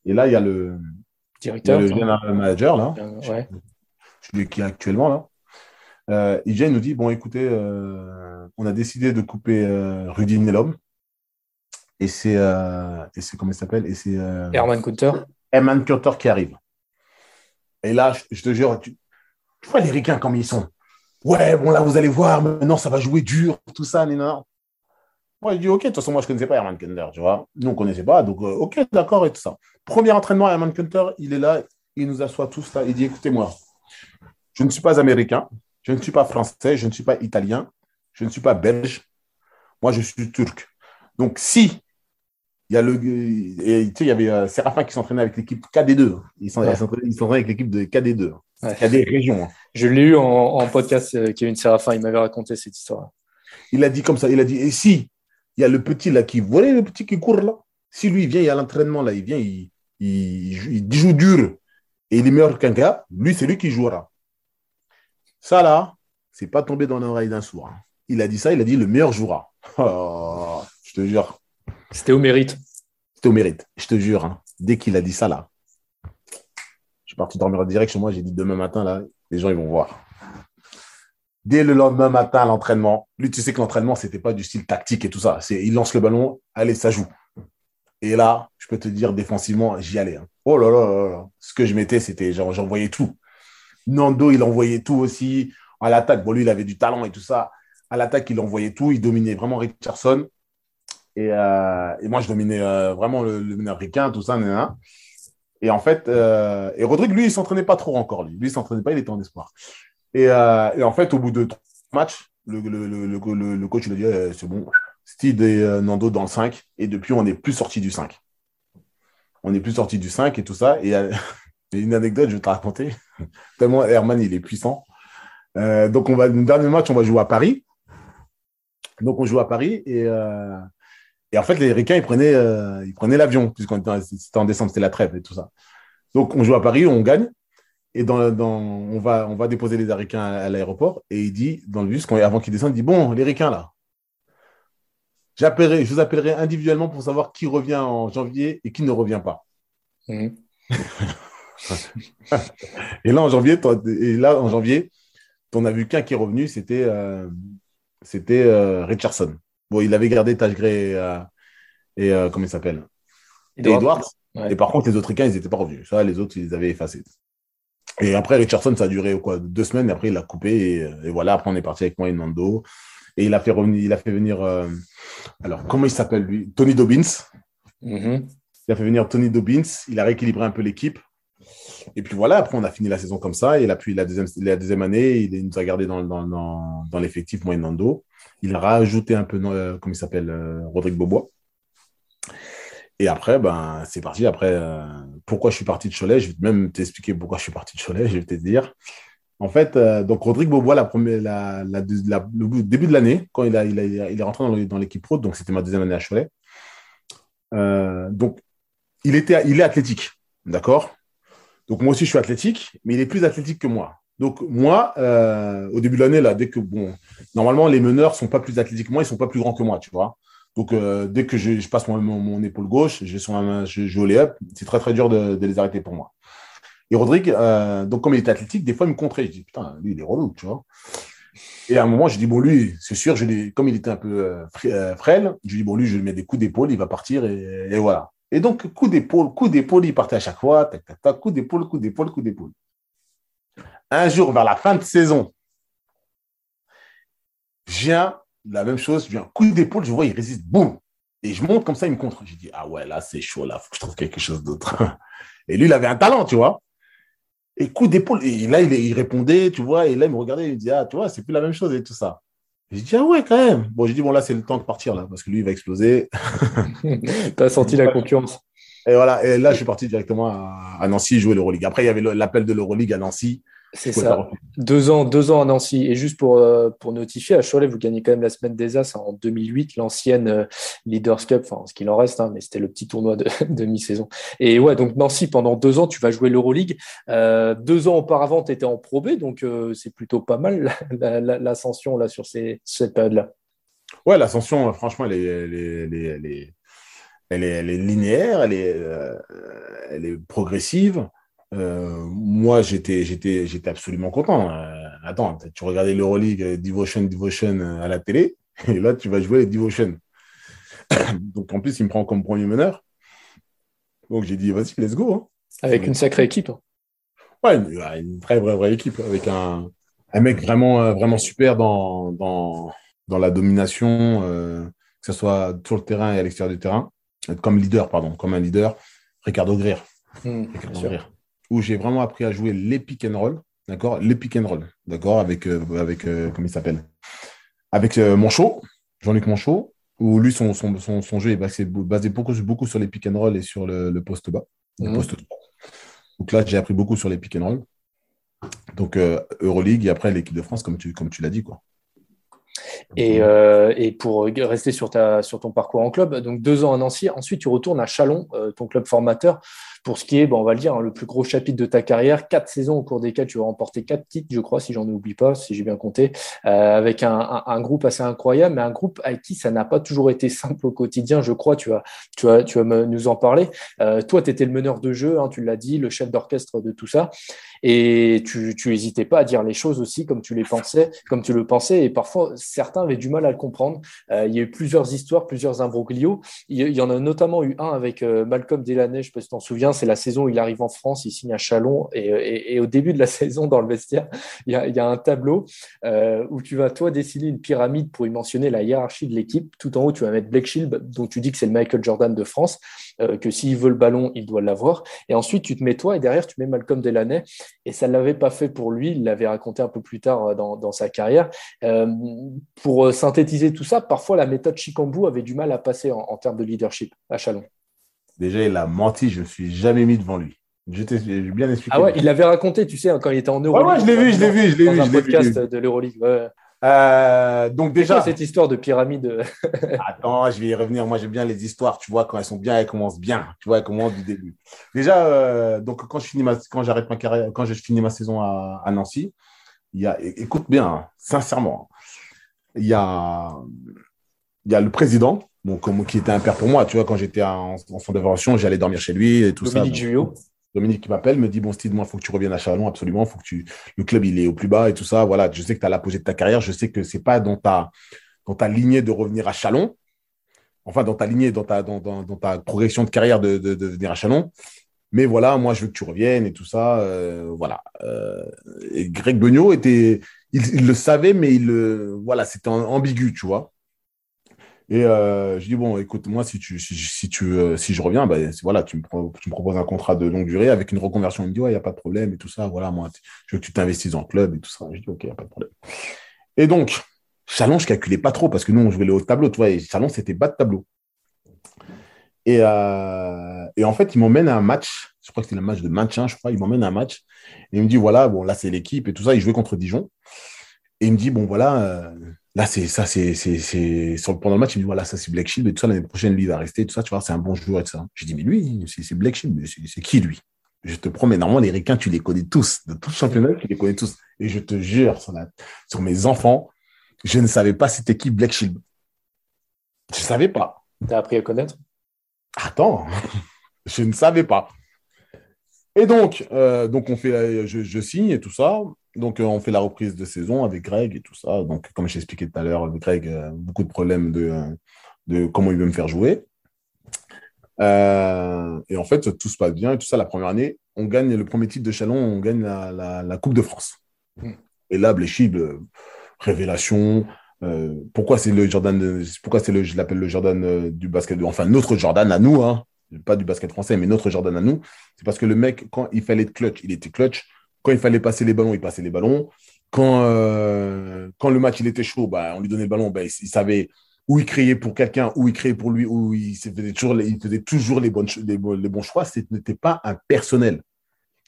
Et là, il y a le, il y a Directeur. le general manager, là Euh, ouais. celui qui est actuellement là, euh, il vient, il nous dit Bon, écoutez, euh, on a décidé de couper euh, Rudy Nelom. Et c'est, euh, et c'est comment il s'appelle? Et c'est euh, Herman Kunter. Herman Cutter qui arrive. Et là, je, je te jure, tu, tu vois les ricains comme ils sont. Ouais, bon, là, vous allez voir, maintenant, ça va jouer dur, tout ça, Nina. Moi, je dis, OK, de toute façon, moi, je ne connaissais pas Herman Cutter, tu vois. Nous, on ne connaissait pas, donc, euh, OK, d'accord, et tout ça. Premier entraînement, Herman Cutter, il est là, il nous assoit tous là, il dit, écoutez-moi, je ne suis pas américain, je ne suis pas français, je ne suis pas italien, je ne suis pas belge, moi, je suis turc. Donc, si il y a le, et, tu sais, il y avait euh, Séraphin qui s'entraînait avec l'équipe KD2. Il s'en- Ouais. il s'entraînait il s'entraînait avec l'équipe de KD2. Ouais. KD région. hein. Je l'ai eu en, en podcast, euh, Kevin Séraphin, il m'avait raconté cette histoire. Il a dit comme ça, il a dit, et si il y a le petit là qui, vous voyez le petit qui court là Si lui il vient, il y a l'entraînement là, il vient, il, il, joue- il joue dur et il est meilleur qu'un gars, lui c'est lui qui jouera. Ça là, c'est pas tombé dans l'oreille d'un sourd. hein. Il a dit ça, il a dit le meilleur jouera. Oh, je te jure, C'était au mérite. c'était au mérite, je te jure. hein. Dès qu'il a dit ça là, suis parti dormir direct chez moi, j'ai dit demain matin là, les gens ils vont voir. Dès le lendemain matin à l'entraînement, lui, tu sais que l'entraînement, c'était pas du style tactique et tout ça. C'est, il lance le ballon, allez, ça joue. Et là, je peux te dire, défensivement, j'y allais. hein. Oh là là là là. Ce que je mettais, c'était, genre, j'envoyais tout. Nando, il envoyait tout aussi. À l'attaque, bon, lui, il avait du talent et tout ça. À l'attaque, il envoyait tout. Il dominait vraiment Richardson. Et, euh, moi, je dominais euh, vraiment le, le américain, tout ça. Et en fait, euh, et Rodrigue, lui, il s'entraînait pas trop encore. Lui, lui il s'entraînait pas, il était en espoir. Et, euh, en fait, au bout de trois matchs, le, le, le, le, coach il a dit eh, c'est bon, Steve et euh, Nando dans le 5. Et depuis, on n'est plus sorti du 5. On n'est plus sorti du 5 et tout ça. Et une anecdote, je vais te raconter. Tellement Herman, il est puissant. Donc, on va, le dernier match, on va jouer à Paris. Donc, on joue à Paris et, et en fait, les Ricains, ils prenaient, euh, ils prenaient l'avion, puisqu'on était en- c'était en décembre, c'était la trêve et tout ça. Donc, on joue à Paris, on gagne. Et dans, dans, on, va, on va déposer les Ricains à, à l'aéroport. Et il dit, dans le bus, quand, avant qu'ils descendent, il dit Bon, les Ricains, là, j'appellerai, je vous appellerai individuellement pour savoir qui revient en janvier et qui ne revient pas. Mhm. Et là, en janvier, et là, en janvier, on a vu qu'un qui est revenu, c'était euh, c'était euh, Richardson. Bon, il avait gardé Tash Gray et, euh, et euh, comment il s'appelle? Edwards. Edwards. Ouais. Et par contre, les autres Ricains, ils n'étaient pas revenus. Ça, les autres, ils les avaient effacés. Et après, Richardson, ça a duré quoi, deux semaines. Et après, il l'a coupé. Et, et voilà, après, on est parti avec moi et Nando. Et il a fait, revenir, il a fait venir. euh, alors, comment il s'appelle lui? Tony Dobbins. Mhm. Il a fait venir Tony Dobbins. Il a rééquilibré un peu l'équipe. Et puis voilà, après, on a fini la saison comme ça. Et là, puis la deuxième, la deuxième année, il nous a gardé dans, dans, dans, dans l'effectif, moi et Nando. Il a rajouté un peu, euh, comment il s'appelle, euh, Rodrigue Bobois. Et après, ben, c'est parti. Après, euh, pourquoi je suis parti de Cholet? Je vais même t'expliquer pourquoi je suis parti de Cholet, je vais te dire. En fait, donc Rodrigue Bobois, la première, le début de l'année, quand il, est rentré dans l'équipe pro, donc c'était ma deuxième année à Cholet. Donc, il, était, il est athlétique, d'accord? Donc, moi aussi, je suis athlétique, mais il est plus athlétique que moi. Donc, moi, euh, au début de l'année, là, dès que, bon, normalement, les meneurs sont pas plus athlétiques que moi, ils sont pas plus grands que moi, tu vois. Donc, euh, dès que je, passe mon, épaule gauche, je au lay-up, c'est très, très dur de, les arrêter pour moi. Et Rodrigue, euh, donc, comme il était athlétique, des fois, il me contrait. Je dis, putain, lui, il est relou, tu vois. Et à un moment, je dis, bon, lui, c'est sûr, je comme il était un peu frêle, je dis, bon, lui, je lui mets des coups d'épaule, il va partir, et, et voilà. Et donc, coup d'épaule, coup d'épaule, il partait à chaque fois, tac, tac, tac, coup d'épaule, coup d'épaule, coup d'épaule. Un jour, vers la fin de saison, je viens, la même chose, je viens, coup d'épaule, je vois, il résiste, boum. Et je monte comme ça, il me contre. J'ai dit, ah ouais, là, c'est chaud, là, faut que je trouve quelque chose d'autre. Et lui, il avait un talent, tu vois. Et coup d'épaule, et là, il, il, répondait, tu vois, et là, il me regardait, il me dit, ah, tu vois, c'est plus la même chose et tout ça. J'ai dit, ah ouais, quand même. Bon, j'ai dit, bon, là, c'est le temps de partir, là, parce que lui, il va exploser. tu as senti la concurrence. Et voilà, et là, je suis parti directement à, à Nancy jouer l'Euroleague. Après, il y avait l'appel de l'Euroleague à Nancy. C'est ça. Deux ans, deux ans à Nancy. Et juste pour, euh, pour notifier, à Cholet, vous gagnez quand même la semaine des As en 2008, l'ancienne euh, Leaders Cup, enfin ce qu'il en reste, hein, mais c'était le petit tournoi de, de mi-saison. Et ouais, donc Nancy, pendant deux ans, tu vas jouer l'Euroleague. Euh, deux ans auparavant, tu étais en Pro B, donc c'est plutôt pas mal l'ascension là sur ces, cette période-là. Ouais, l'ascension, franchement, elle est, elle est, elle est, elle est, elle est, elle est linéaire, elle est, elle est progressive. Euh, moi, j'étais, j'étais, j'étais absolument content. Euh, attends, tu regardais l'Euroleague euh, Devotion, Devotion à la télé, et là, tu vas jouer Devotion. Donc, en plus, il me prend comme premier meneur. Donc, j'ai dit, vas-y, let's go. Hein. Avec une sacrée équipe. Ouais, une, une, vraie, vraie, vraie équipe, avec un, un mec vraiment, vraiment super dans, dans, dans la domination, euh, que ce soit sur le terrain et à l'extérieur du terrain, comme leader, pardon, comme un leader, Ricardo Greer. Mmh, Ricardo Greer où j'ai vraiment appris à jouer les pick and roll, d'accord? Les pick and roll, d'accord? Avec, euh, avec euh, comment il s'appelle? Avec euh, Monchot, Jean-Luc Monchot, où lui, son, son, son, son jeu est basé, basé, beaucoup, beaucoup sur les pick and roll et sur le, le poste bas. Le Mhm. poste 3. Donc là, j'ai appris beaucoup sur les pick and roll. Donc, Euroleague et après l'équipe de France, comme tu, comme tu l'as dit. Quoi. Et, euh, et, pour rester sur, ta, sur ton parcours en club, donc deux ans à Nancy, ensuite tu retournes à Chalon, euh, ton club formateur, pour ce qui est, bon, on va le dire, hein, le plus gros chapitre de ta carrière. Quatre saisons au cours desquelles tu vas remporter quatre titres, je crois, si j'en oublie pas, si j'ai bien compté, euh, avec un, un, un, groupe assez incroyable, mais un groupe avec qui ça n'a pas toujours été simple au quotidien, je crois. Tu vas, tu vas, tu vas me, nous en parler. Euh, toi, tu étais le meneur de jeu, hein, tu l'as dit, le chef d'orchestre de tout ça, et tu, tu hésitais pas à dire les choses aussi comme tu les pensais, comme tu le pensais, et parfois certains avaient du mal à le comprendre. Euh, il y a eu plusieurs histoires, plusieurs imbroglios. Il, y en a notamment eu un avec euh, Malcolm Delaney, je sais pas si tu t'en souviens, c'est la saison où il arrive en France, il signe à Chalon, et, et, au début de la saison, dans le vestiaire, il y a, un tableau euh, où tu vas, toi, dessiner une pyramide pour y mentionner la hiérarchie de l'équipe. Tout en haut, tu vas mettre Blake Shield, dont tu dis que c'est le Michael Jordan de France, euh, que s'il veut le ballon, il doit l'avoir. Et ensuite, tu te mets toi, et derrière, tu mets Malcolm Delaney, et ça ne l'avait pas fait pour lui, il l'avait raconté un peu plus tard dans, dans sa carrière. Euh, pour synthétiser tout ça, parfois la méthode Chikambu avait du mal à passer en, en termes de leadership à Chalon. Déjà, il a menti, je ne me suis jamais mis devant lui. Je t'ai bien expliqué. Ah ouais, il l'avait raconté, tu sais, quand il était en Euroleague. Ouais, ouais, je l'ai vu, je l'ai vu, je l'ai vu. Dans un podcast de l'Euroleague. Ouais. Euh, donc déjà, cette histoire de pyramide. Attends, je vais y revenir. Moi, j'aime bien les histoires. Tu vois, quand elles sont bien, elles commencent bien. Tu vois, elles commencent du début. Déjà, euh, donc quand je finis ma, quand j'arrête ma carrière, quand je finis ma saison à, à Nancy, il y a, écoute bien, hein, sincèrement, il y a, il y a le président, donc qui était un père pour moi. Tu vois, quand j'étais en, en d'intervention, j'allais dormir chez lui et tout Dominique ça. Dominique qui m'appelle, me dit Bon, Steve, moi, il faut que tu reviennes à Chalon, absolument. Faut que tu... Le club, il est au plus bas et tout ça. Voilà, je sais que tu as l'apogée de ta carrière. Je sais que ce n'est pas dans ta, dans ta lignée de revenir à Chalon. Enfin, dans ta lignée, dans ta, dans, dans, dans ta progression de carrière de, de, venir à Chalon. Mais voilà, moi, je veux que tu reviennes et tout ça. Euh, voilà. Euh, Greg Beugnot était. Il, il, le savait, mais il, voilà, c'était ambigu, tu vois. Et euh, je dis bon, écoute, moi, si tu, si, tu, euh, si je reviens, bah, voilà, tu me, proposes un contrat de longue durée avec une reconversion. Il me dit ouais, il n'y a pas de problème et tout ça. Voilà, moi, je veux que tu t'investisses le club et tout ça. Je dis ok, il n'y a pas de problème. Et donc, Chalon, je calculais pas trop parce que nous, on jouait le haut de tableau, tu vois. Et Chalon, c'était bas de tableau. Et, euh, et en fait, il m'emmène à un match. Je crois que c'était le match de maintien, je crois. Il m'emmène à un match. Et il me dit voilà, bon, là, c'est l'équipe et tout ça. Il jouait contre Dijon. Et il me dit bon, voilà. Euh, Là, c'est ça, c'est sur pendant le match, il me dit voilà, ça c'est Black Shield et tout ça, l'année prochaine, lui, il va rester, tout ça, tu vois, c'est un bon joueur et tout ça. Je dis, mais lui, c'est Black Shield, mais c'est qui lui? Je te promets, normalement, les Ricains, tu les connais tous, de tout le championnat, tu les connais tous. Et je te jure, sur, la, sur mes enfants, je ne savais pas c'était qui Black Shield. Je ne savais pas. T'as appris à connaître? Attends, je ne savais pas. Et donc, euh, donc on fait, je, je, signe et tout ça. Donc, euh, on fait la reprise de saison avec Greg et tout ça. Donc, comme j'ai expliqué tout à l'heure, Greg, euh, beaucoup de problèmes de, de comment il veut me faire jouer. Euh, et en fait, tout se passe bien et tout ça. La première année, on gagne le premier titre de Chalon, on gagne la, Coupe de France. Et là, Bléchy, révélation, euh, pourquoi c'est le Jordan, pourquoi c'est le, je l'appelle le Jordan euh, du basket, enfin notre Jordan à nous, hein, pas du basket français, mais notre Jordan à nous, c'est parce que le mec, quand il fallait être clutch, il était clutch. Quand il fallait passer les ballons, il passait les ballons. Quand, euh, quand le match il était chaud, bah, on lui donnait le ballon, bah, il, savait où il criait pour quelqu'un, où il criait pour lui, où il faisait toujours, il faisait toujours les, bonnes, les, bons choix. Ce n'était pas un personnel.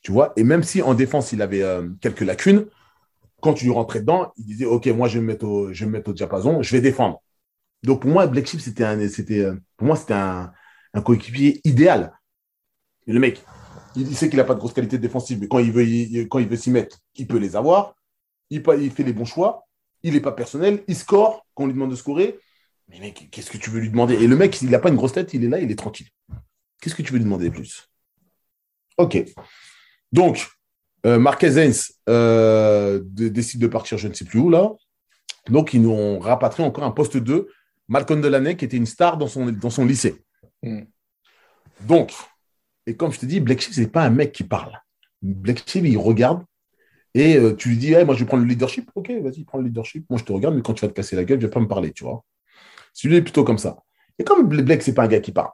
Tu vois? Et même si en défense, il avait euh, quelques lacunes, quand tu lui rentrais dedans, il disait Ok, moi, je vais me mettre au, je vais me mettre au diapason, je vais défendre. Donc pour moi, Black Sheep, c'était un, euh, pour moi, c'était un, un coéquipier idéal. Le mec, il sait qu'il n'a pas de grosse qualité défensive, mais quand il veut, il, quand il veut s'y mettre, il peut les avoir. Il, il fait les bons choix. Il n'est pas personnel. Il score quand on lui demande de scorer. Mais mec, qu'est-ce que tu veux lui demander? Et le mec, il n'a pas une grosse tête, il est là, il est tranquille. Qu'est-ce que tu veux lui demander de plus? Ok. Donc, euh, Marquez euh, décide de partir, je ne sais plus où là. Donc, ils nous ont rapatrié encore un poste 2, Malcolm Delaney, qui était une star dans son, dans son lycée. Mm. Donc, et comme je te dis, Black Sheep, ce n'est pas un mec qui parle. Black Sheep, il regarde et euh, tu lui dis, moi, je vais prendre le leadership. Ok, vas-y, prends le leadership. Moi, je te regarde, mais quand tu vas te casser la gueule, je ne vais pas me parler, tu vois. Celui-là est plutôt comme ça. Et comme Black, ce n'est pas un gars qui parle.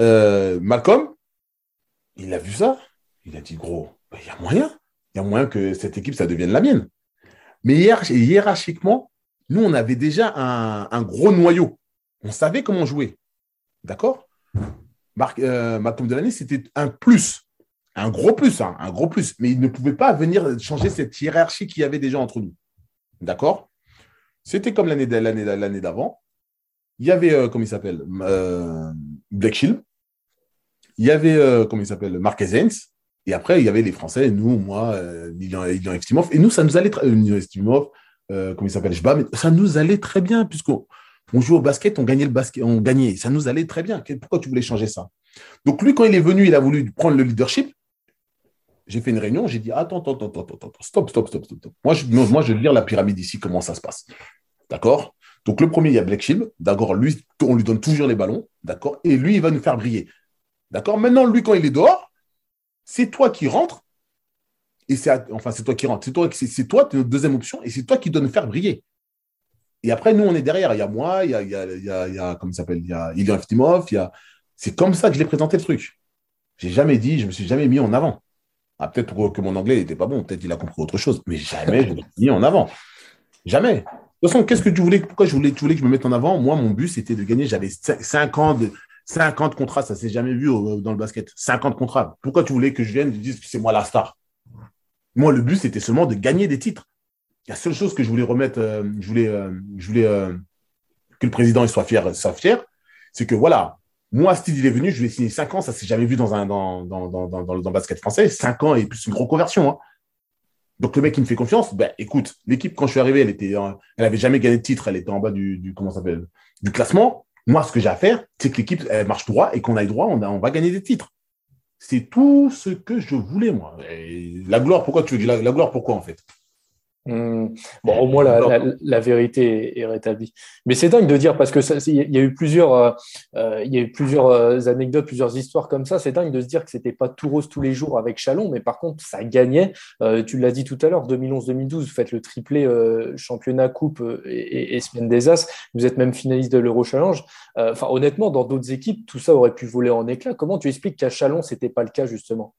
Euh, Malcolm, il a vu ça. Il a dit, gros, il y a moyen. Il y a moyen que cette équipe, ça devienne la mienne. Mais hiérarchiquement, nous, on avait déjà un, gros noyau. On savait comment jouer. D'accord? Marc, euh, Malcolm Delaney, c'était un plus. Un gros plus, hein, un gros plus. Mais il ne pouvait pas venir changer cette hiérarchie qu'il y avait déjà entre nous. D'accord? C'était comme l'année d'avant. Il y avait, euh, comment il s'appelle euh, Black Shield. Il y avait, euh, comment il s'appelle Marquez Et après, il y avait les Français, nous, moi, euh, Lilian, Et nous, ça nous allait très euh, comment il s'appelle ça nous allait très bien, puisqu'on on jouait au basket, on gagnait le basket, on gagnait. Ça nous allait très bien. Pourquoi tu voulais changer ça? Donc lui, quand il est venu, il a voulu prendre le leadership. J'ai fait une réunion, j'ai dit attends, attends, attends, attends, stop, stop, stop, stop. Moi, je, vais lire la pyramide ici, comment ça se passe. D'accord? Donc le premier, il y a Black Shield. D'accord, lui, on lui donne toujours les ballons. D'accord? Et lui, il va nous faire briller. D'accord? Maintenant, lui, quand il est dehors, c'est toi qui rentres. Et c'est enfin, c'est toi qui rentres. C'est toi, c'est, toi, notre deuxième option, et c'est toi qui dois nous faire briller. Et après, nous, on est derrière. Il y a moi, il y a, il y a, il y a, il comment il s'appelle Il y a Ilian. Il. C'est comme ça que je l'ai présenté le truc. J'ai jamais dit, je me suis jamais mis en avant. Ah, peut-être que mon anglais n'était pas bon, peut-être qu'il a compris autre chose, mais jamais je me suis mis en avant. Jamais. De toute façon, qu'est-ce que tu voulais Pourquoi je voulais, tu voulais que je me mette en avant? Moi, mon but, c'était de gagner. J'avais 5 ans de, 50 contrats, ça s'est jamais vu dans le basket. 50 contrats. Pourquoi tu voulais que je vienne et dise que c'est moi la star? Moi, le but, c'était seulement de gagner des titres. La seule chose que je voulais remettre, euh, je voulais, euh, je voulais euh, que le président soit fier, soit fier, c'est que voilà, moi, Steve, il est venu, je lui ai signé 5 ans, ça s'est jamais vu dans, un, dans, dans, dans, dans, le basket français. 5 ans et plus une grosse conversion. Hein. Donc le mec il me fait confiance, ben écoute, l'équipe quand je suis arrivé, elle était, elle avait jamais gagné de titre, elle était en bas du, du comment s'appelle, du classement. Moi, ce que j'ai à faire, c'est que l'équipe marche droit et qu'on aille droit, on, on va gagner des titres. C'est tout ce que je voulais, moi. la gloire, pourquoi tu veux la, la gloire, pourquoi en fait? Hmm. Bon, au moins la, vérité est, rétablie. Mais c'est dingue de dire parce que il y a eu plusieurs, euh, euh, il y a eu plusieurs euh, anecdotes, plusieurs histoires comme ça. C'est dingue de se dire que c'était pas tout rose tous les jours avec Chalon, mais par contre ça gagnait. tu l'as dit tout à l'heure, 2011-2012, vous faites le triplé championnat, coupe et, et, semaine des As. Vous êtes même finaliste de l'Euro Challenge. Enfin, honnêtement, dans d'autres équipes, tout ça aurait pu voler en éclats. Comment tu expliques qu'à Chalon c'était pas le cas justement?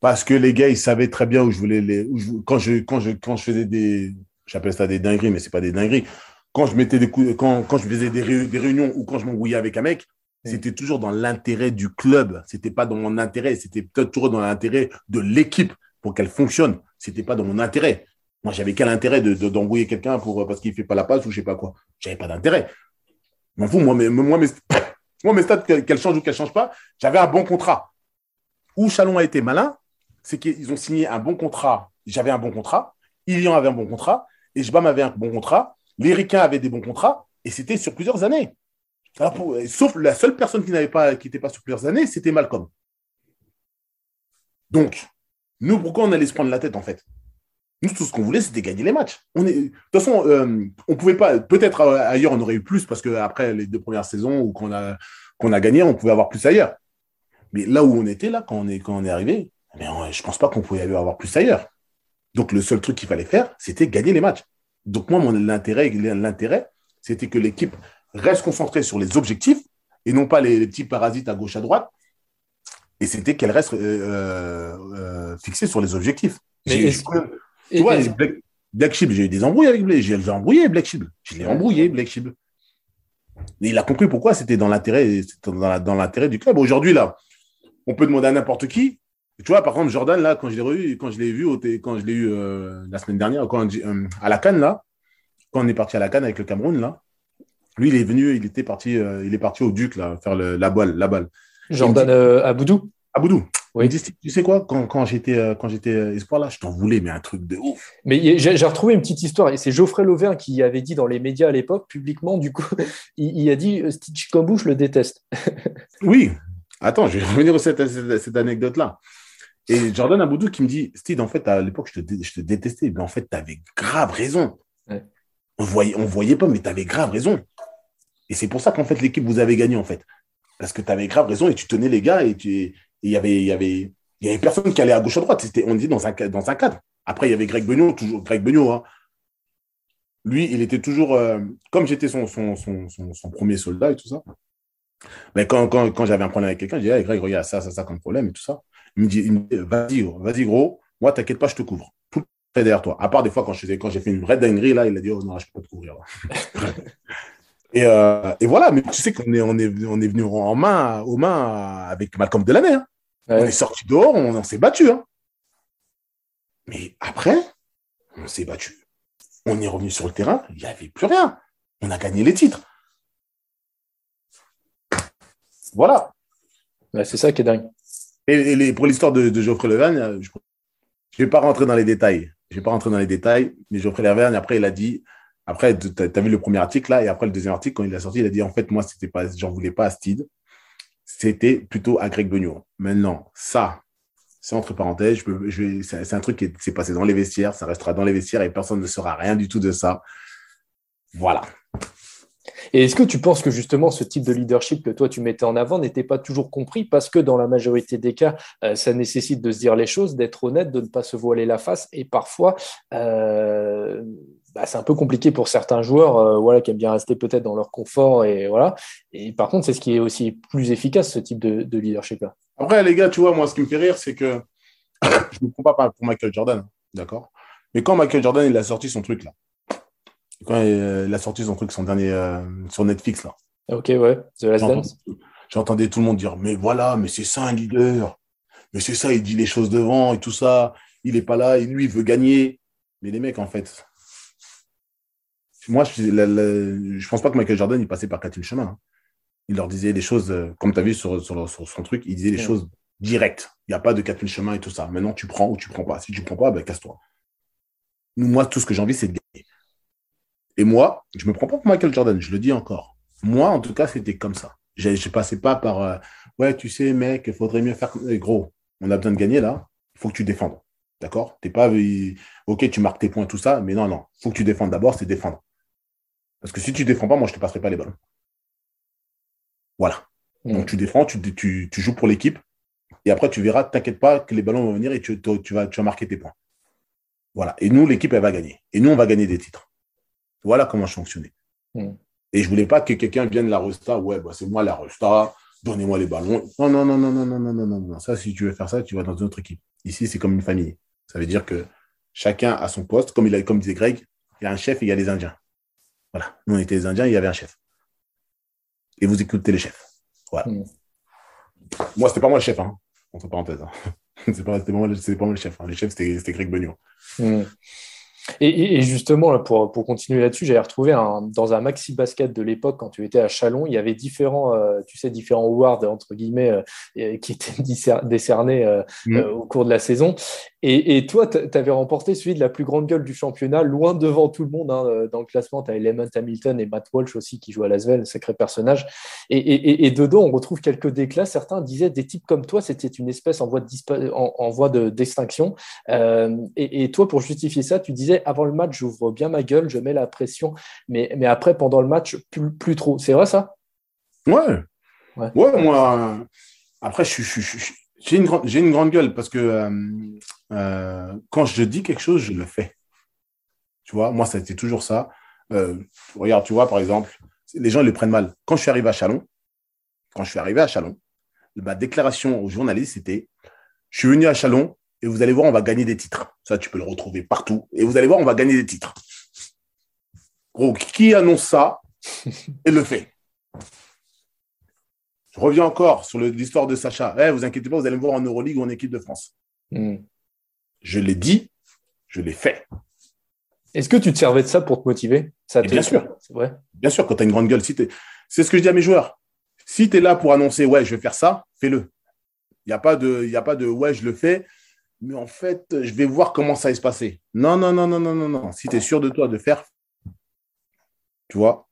Parce que les gars, ils savaient très bien où je voulais les. quand, je, quand, je, quand je faisais des. J'appelle ça des dingueries, mais ce n'est pas des dingueries. Quand je, mettais des quand, quand je faisais des, réunions ou quand je m'embrouillais avec un mec, c'était toujours dans l'intérêt du club. Ce n'était pas dans mon intérêt. C'était peut-être toujours dans l'intérêt de l'équipe pour qu'elle fonctionne. Ce n'était pas dans mon intérêt. Moi, j'avais quel intérêt d'embrouiller de, quelqu'un pour, parce qu'il ne fait pas la passe ou je ne sais pas quoi? J'avais pas d'intérêt. M'en fous, moi, mes, moi, mes, moi, mes stats, qu'elles changent ou qu'elles ne changent pas, j'avais un bon contrat. Où Chalon a été malin, c'est qu'ils ont signé un bon contrat. J'avais un bon contrat. Ilian avait un bon contrat. Et avait un bon contrat. Les Ricains avaient des bons contrats. Et c'était sur plusieurs années. sauf la seule personne qui pas, n'était pas sur plusieurs années, c'était Malcolm. Donc, nous, pourquoi on allait se prendre la tête en fait? Nous, tout ce qu'on voulait, c'était gagner les matchs. De toute façon, euh, on pouvait pas. Peut-être euh, ailleurs, on aurait eu plus parce qu'après les deux premières saisons où qu'on a, qu'on a gagné, on pouvait avoir plus ailleurs. Mais là où on était, là, quand on est, quand on est arrivé, mais je ne pense pas qu'on pouvait avoir plus ailleurs. Donc, le seul truc qu'il fallait faire, c'était gagner les matchs. Donc, moi, mon l'intérêt, l'intérêt, c'était que l'équipe reste concentrée sur les objectifs et non pas les, petits parasites à gauche, à droite. Et c'était qu'elle reste euh, euh, fixée sur les objectifs. Mais tu vois, Black, Sheep, j'ai eu des embrouilles avec Black J'ai embrouillé Black Sheep. Je l'ai embrouillé, Black Sheep. Mais il a compris pourquoi c'était dans l'intérêt dans l'intérêt du club. Aujourd'hui, là, on peut demander à n'importe qui. Tu vois, par exemple, Jordan, là, quand je l'ai revu, quand je l'ai vu, quand je l'ai eu euh, la semaine dernière, quand, à la Cannes, là, quand on est parti à la Cannes avec le Cameroun, là, lui, il est venu, il était parti, euh, il est parti au Duc là, faire la balle, la balle. Jordan euh, Aboudou. Aboudou. Oui. dit, tu sais quoi, quand, quand j'étais euh, quand j'étais espoir là, je t'en voulais, mais un truc de ouf. Mais j'ai retrouvé une petite histoire et c'est Geoffrey Lauvin qui avait dit dans les médias à l'époque publiquement, du coup, il, a dit Stitch Kombu, je le déteste. oui. Attends, je vais revenir à cette, cette, anecdote là. Et Jordan Aboudou qui me dit, Steve, en fait, à l'époque, je te, je te détestais, mais en fait, tu avais grave raison. On voyait, on voyait pas, mais tu avais grave raison. Et c'est pour ça qu'en fait, l'équipe, vous avez gagné, en fait. Parce que tu avais grave raison et tu tenais les gars et il y avait, y avait, y avait personne qui allait à gauche à droite. C'était, on dit dans un, dans un cadre. Après, il y avait Greg Beugnot, toujours Greg Beugnot. Hein. Lui, il était toujours, euh, comme j'étais son son, son, son, premier soldat et tout ça. Mais quand, quand, quand j'avais un problème avec quelqu'un, je disais, Greg, regarde ça, ça, ça comme problème et tout ça. Il me dit, vas-y, vas-y, gros, moi, t'inquiète pas, je te couvre. Tout derrière toi. À part des fois, quand j'ai quand fait une vraie dinguerie, là, il a dit, oh non, je peux pas te couvrir. Euh, et, voilà, mais tu sais qu'on est, on est, on est venu en main, aux mains avec Malcolm Delaney. Hein. On est sorti dehors, on, s'est battu. Hein. Mais après, on s'est battu. On est revenu sur le terrain, il n'y avait plus rien. On a gagné les titres. Voilà. c'est ça qui est dingue. Et, pour l'histoire de, Geoffrey Levagne, euh, je ne vais pas rentrer dans les détails. Je ne vais pas rentrer dans les détails, mais Geoffrey Levagne, après, il a dit après, tu as, vu le premier article là, et après le deuxième article, quand il a sorti, il a dit en fait, moi, c'était pas, j'en voulais pas à Steed, c'était plutôt à Greg Beugnot. Maintenant, ça, c'est entre parenthèses, c'est un truc qui s'est passé dans les vestiaires, ça restera dans les vestiaires et personne ne saura rien du tout de ça. Voilà. Et est-ce que tu penses que justement ce type de leadership que toi tu mettais en avant n'était pas toujours compris parce que dans la majorité des cas, euh, ça nécessite de se dire les choses, d'être honnête, de ne pas se voiler la face et parfois euh, bah, c'est un peu compliqué pour certains joueurs euh, voilà, qui aiment bien rester peut-être dans leur confort. Et, voilà. et par contre, c'est ce qui est aussi plus efficace, ce type de, leadership-là. Après, les gars, tu vois, moi, ce qui me fait rire, c'est que je ne me comprends pas pour Michael Jordan, d'accord? Mais quand Michael Jordan, a sorti son truc, là, quand il a sorti son truc, son dernier euh, sur Netflix, là. Ok, ouais, The Last Dance. J'entendais tout le monde dire, mais voilà, mais c'est ça un leader. Mais c'est ça, il dit les choses devant et tout ça. Il n'est pas là, et lui, il veut gagner. Mais les mecs, en fait, moi, je ne pense pas que Michael Jordan, il passait par quatre chemins. Hein. Il leur disait des choses, euh, comme tu as vu sur, son truc, il disait des choses directes. Il n'y a pas de quatre chemins et tout ça. Maintenant, tu prends ou tu prends pas. Si tu prends pas, ben, casse-toi. Moi, tout ce que j'ai envie, c'est de gagner. Et moi, je me prends pas pour Michael Jordan, je le dis encore. Moi, en tout cas, c'était comme ça. Je ne passais pas par euh, Ouais, tu sais, mec, il faudrait mieux faire. Eh, gros, on a besoin de gagner là, il faut que tu défendes. D'accord? T'es pas. Ok, tu marques tes points, tout ça, mais non, non. Il faut que tu défendes d'abord, c'est défendre. Parce que si tu ne défends pas, moi, je ne te passerai pas les ballons. Voilà. Mm. Donc, tu défends, tu, tu, joues pour l'équipe. Et après, tu verras, t'inquiète pas, que les ballons vont venir et tu, tu, vas, tu vas marquer tes points. Voilà. Et nous, l'équipe, elle va gagner. Et nous, on va gagner des titres. Voilà comment je fonctionnais. Mm. Et je ne voulais pas que quelqu'un vienne la Resta. Ouais, bah, c'est moi la Resta. Donnez-moi les ballons. Non, non, non, non, non, non, non, non, non, non. Ça, si tu veux faire ça, tu vas dans une autre équipe. Ici, c'est comme une famille. Ça veut dire que chacun a son poste. Comme, il a, comme disait Greg, il y a un chef et il y a des Indiens. Voilà. Nous, on était des Indiens, il y avait un chef. Et vous écoutez les chefs. Voilà. Moi, hmm. Moi, c'était pas moi le chef, hein, entre parenthèses. Hein. c'est pas, pas, moi, pas moi le chef. Hein. Le chef, c'était Greg Beugnot. Hmm. Et, justement, pour, pour continuer là-dessus, j'avais retrouvé dans un maxi basket de l'époque, quand tu étais à Chalon, il y avait différents, euh, tu sais, différents awards, entre guillemets, euh, qui étaient décernés euh, mm. au cours de la saison. Et, toi, tu avais remporté celui de la plus grande gueule du championnat, loin devant tout le monde hein, dans le classement. Tu as Element Hamilton et Matt Walsh aussi qui jouent à Lasvel, sacré personnage. Et, dedans, on retrouve quelques déclats. Certains disaient des types comme toi, c'était une espèce en voie de, en, voie de d'extinction. et toi, pour justifier ça, tu disais avant le match, j'ouvre bien ma gueule, je mets la pression, mais, mais après, pendant le match, plus, trop. C'est vrai ça? Ouais. ouais. moi, après, je, j'ai, une, j'ai une grande gueule parce que euh, euh, quand je dis quelque chose, je le fais. Tu vois, moi, ça a été toujours ça. Euh, regarde, tu vois, par exemple, les gens ils le prennent mal. Quand je suis arrivé à Chalon, quand je suis arrivé à Chalon, ma déclaration aux journalistes, c'était Je suis venu à Chalon et vous allez voir, on va gagner des titres. Ça, tu peux le retrouver partout. Et vous allez voir, on va gagner des titres. Gros, qui annonce ça et le fait Je reviens encore sur l'histoire de Sacha. Eh, vous inquiétez pas, vous allez me voir en Euroleague ou en équipe de France. Hmm. Je l'ai dit, je l'ai fait. Est-ce que tu te servais de ça pour te motiver? Ça bien sûr. C'est vrai. Bien sûr, quand tu as une grande gueule, si c'est ce que je dis à mes joueurs. Si tu es là pour annoncer, ouais, je vais faire ça, fais-le. Il n'y a, pas de, y a pas de, ouais, je le fais, mais en fait, je vais voir comment ça va se passer. Non, non, non, non, non, non, non. Si tu es sûr de toi de faire, tu vois.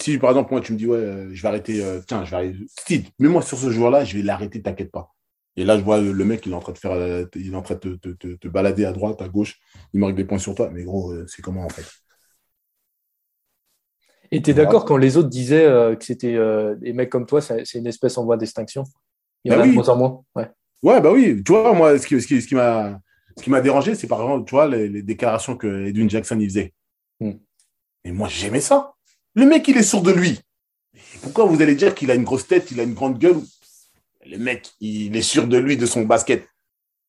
Si, par exemple, moi, tu me dis, ouais, euh, je vais arrêter, euh, tiens, je vais arrêter. Steve, mets-moi sur ce joueur-là, je vais l'arrêter, t'inquiète pas. Et là, je vois le mec, il est en train de faire, euh, il est en train de te, te, te, balader à droite, à gauche, il marque des points sur toi. Mais gros, c'est comment en fait? Et tu es d'accord quand les autres disaient que c'était des mecs comme toi, c'est une espèce en voie d'extinction? Il y en bah a de moins en moins. Ouais. ouais, bah oui. Tu vois, moi, ce qui, ce qui, ce qui m'a ce qui m'a dérangé, c'est par exemple, tu vois, les, déclarations que Edwin Jackson y faisait. Hmm. Et moi, j'aimais ça. Le mec, il est sourd de lui. Pourquoi vous allez dire qu'il a une grosse tête, il a une grande gueule? Le mec, il est sûr de lui, de son basket.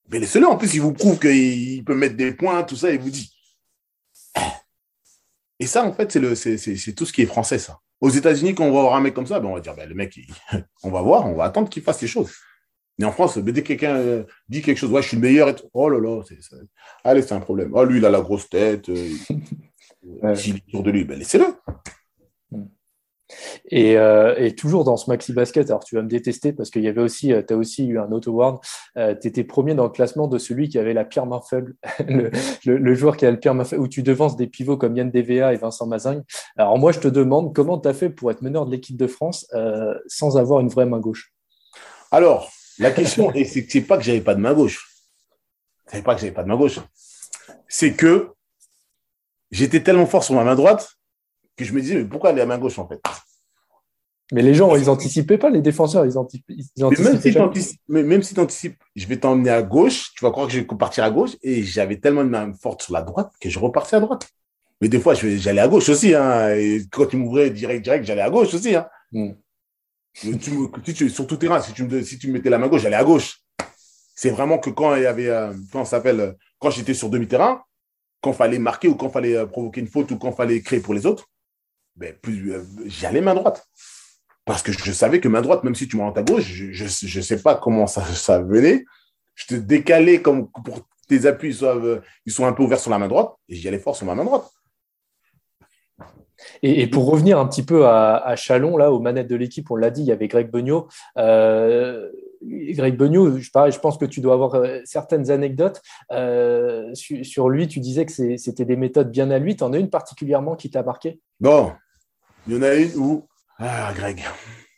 Mais laissez-le. En plus, il vous prouve qu'il peut mettre des points, tout ça, il vous dit. Et ça, en fait, c'est tout ce qui est français, ça. Aux États-Unis, quand on va voir un mec comme ça, ben, on va dire, ben, le mec, on va voir, on va attendre qu'il fasse les choses. Mais en France, dès que quelqu'un euh, dit quelque chose, ouais, je suis le meilleur, et oh là là, allez, c'est un problème. Oh, lui, il a la grosse tête, euh, il est sûr de lui, ben, laissez-le. Euh, et, toujours dans ce maxi basket, alors tu vas me détester parce qu'il y avait aussi, tu as aussi eu un auto award. tu étais premier dans le classement de celui qui avait la pire main faible, le, joueur qui a le pire main faible, où tu devances des pivots comme Yann DVA et Vincent Mazingue. Alors moi, je te demande comment tu as fait pour être meneur de l'équipe de France sans avoir une vraie main gauche? Alors, la question, c'est pas que j'avais pas de main gauche. C'est pas que j'avais pas de main gauche. C'est que j'étais tellement fort sur ma main droite que je me disais, mais pourquoi aller à main gauche en fait? Mais les gens, ils anticipaient pas, les défenseurs, ils, mais même si tu anticipes, je vais t'emmener à gauche, tu vas croire que je vais partir à gauche, et j'avais tellement de main forte sur la droite que je repartais à droite. Mais des fois, j'allais à gauche aussi. Hein, et quand tu m'ouvrais direct, direct, j'allais à gauche aussi. Hein. Hmm. Tu sur tout terrain, si tu, me, si tu me mettais la main gauche, j'allais à gauche. C'est vraiment que quand il y avait, euh, quand s'appelle, euh, quand j'étais sur demi-terrain, quand fallait marquer ou quand fallait euh, provoquer une faute ou quand fallait créer pour les autres, ben, j'allais main droite. Parce que je savais que main droite, même si tu m'en à gauche, je ne sais pas comment ça, ça venait. Je te décalais comme pour tes appuis, ils sont, ils un peu ouverts sur la main droite et j'y allais fort sur ma main droite. Et, pour revenir un petit peu à, Chalon, là, aux manettes de l'équipe, on l'a dit, il y avait Greg Beugnot. Euh, Greg Beugnot, je, je pense que tu dois avoir euh, certaines anecdotes euh, sur, lui. Tu disais que c'était des méthodes bien à lui. Tu en as une particulièrement qui t'a marqué? Bon, il y en a une où. Ah, Greg.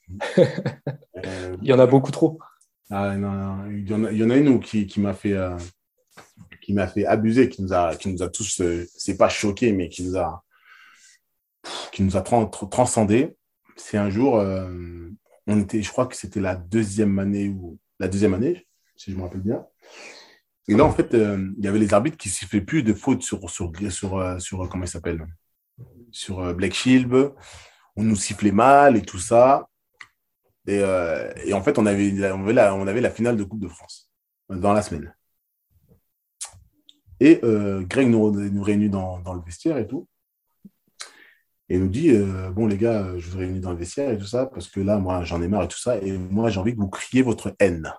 il y en a beaucoup trop. Ah, non, Il, y en a, une qui, m'a fait. qui m'a fait abuser, qui nous a, qui nous a tous, c'est pas choqué, mais qui nous a, qui nous a transcendé. C'est un jour, euh, on était, je crois que c'était la deuxième année ou la deuxième année, si je me rappelle bien. Et là, en fait, euh, il y avait les arbitres qui ne sifflaient plus de fautes sur, sur, euh, Sur Black Shield. On nous sifflait mal et tout ça. Et, en fait, on avait, on, avait la, on avait la finale de Coupe de France dans la semaine. Et Greg nous, nous réunit dans, dans, le vestiaire et tout. Et il nous dit euh, Bon, les gars, je vous réunis dans le vestiaire et tout ça, parce que là, moi, j'en ai marre et tout ça, et moi, j'ai envie que vous criez votre haine.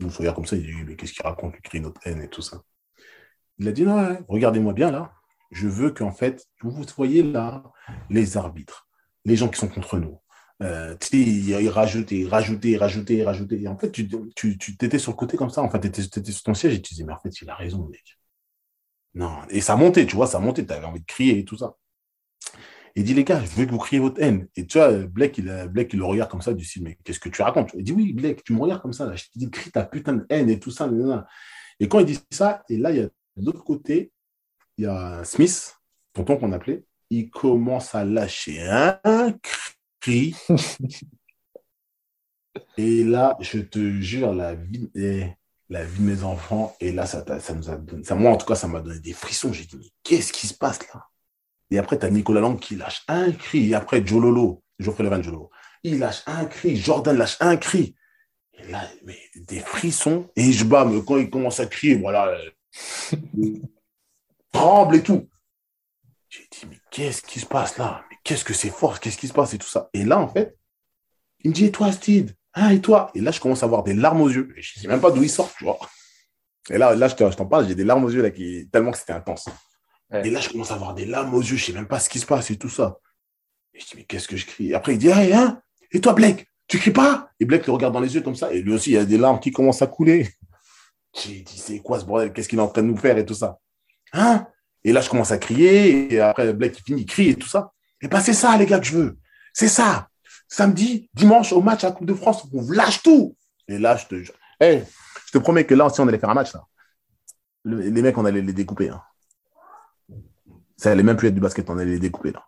Il se regarde comme ça, il dit Mais qu'est-ce qu'il raconte Il crie notre haine et tout ça. Il a dit Non, regardez-moi bien là. Je veux qu'en fait, vous voyez là les arbitres, les gens qui sont contre nous. Euh, ils rajoutaient, rajoutaient, rajoutaient, rajoutaient. Et en fait, tu, tu, tu étais sur le côté comme ça. En fait, tu étais, étais, sur ton siège et tu disais, mais en fait, il a raison, mec. Non. Et ça montait, tu vois, ça montait. Tu avais envie de crier et tout ça. Il dit, les gars, je veux que vous criez votre haine. Et tu vois, Blake, il, il le regarde comme ça, du style, mais qu'est-ce que tu racontes? Il dit, oui, Blake, tu me regardes comme ça, là. je te dis, crie ta putain de haine et tout ça. Et quand il dit ça, et là, il y a de l'autre côté, il y a Smith, tonton qu'on appelait, il commence à lâcher un cri. et là, je te jure, la vie. la vie de mes enfants. Et là, ça, ça nous a donné, ça, moi, en tout cas, ça m'a donné des frissons. J'ai dit, qu'est-ce qui se passe là? Et après, tu as Nicolas Lang qui lâche un cri. Et après, Jololo, Geoffrey Levan Jololo, il lâche un cri. Jordan lâche un cri. Et là, mais des frissons. Et je bats, quand il commence à crier, voilà, tremble et tout. J'ai dit, mais qu'est-ce qui se passe là? Mais qu'est-ce que c'est fort? Qu'est-ce qui se passe et tout ça? Et là, en fait, il me dit, et toi, Steve ah, et toi? Et là, je commence à avoir des larmes aux yeux. je ne sais même pas d'où il sort, tu vois. Et là, là je t'en parle, j'ai des larmes aux yeux, là, qui, tellement que c'était intense. Et là, je commence à avoir des larmes aux yeux, je sais même pas ce qui se passe et tout ça. Et je dis, mais qu'est-ce que je crie? Après, il dit, hey, hein? Et toi, Blake, tu cries pas? Et Blake le regarde dans les yeux comme ça. Et lui aussi, il y a des larmes qui commencent à couler. J'ai dit, c'est quoi ce bordel? Qu'est-ce qu'il est en train de nous faire et tout ça? Hein? Et là, je commence à crier. Et après, Blake, il finit, il crie et tout ça. Et ben, c'est ça, les gars, que je veux. C'est ça samedi, dimanche, au match à la Coupe de France, on lâche tout. Et là, je te, hey, je te promets que là, si on allait faire un match, là, les mecs, on allait les découper. Hein. Ça allait même plus être du basket, on allait les découper. là.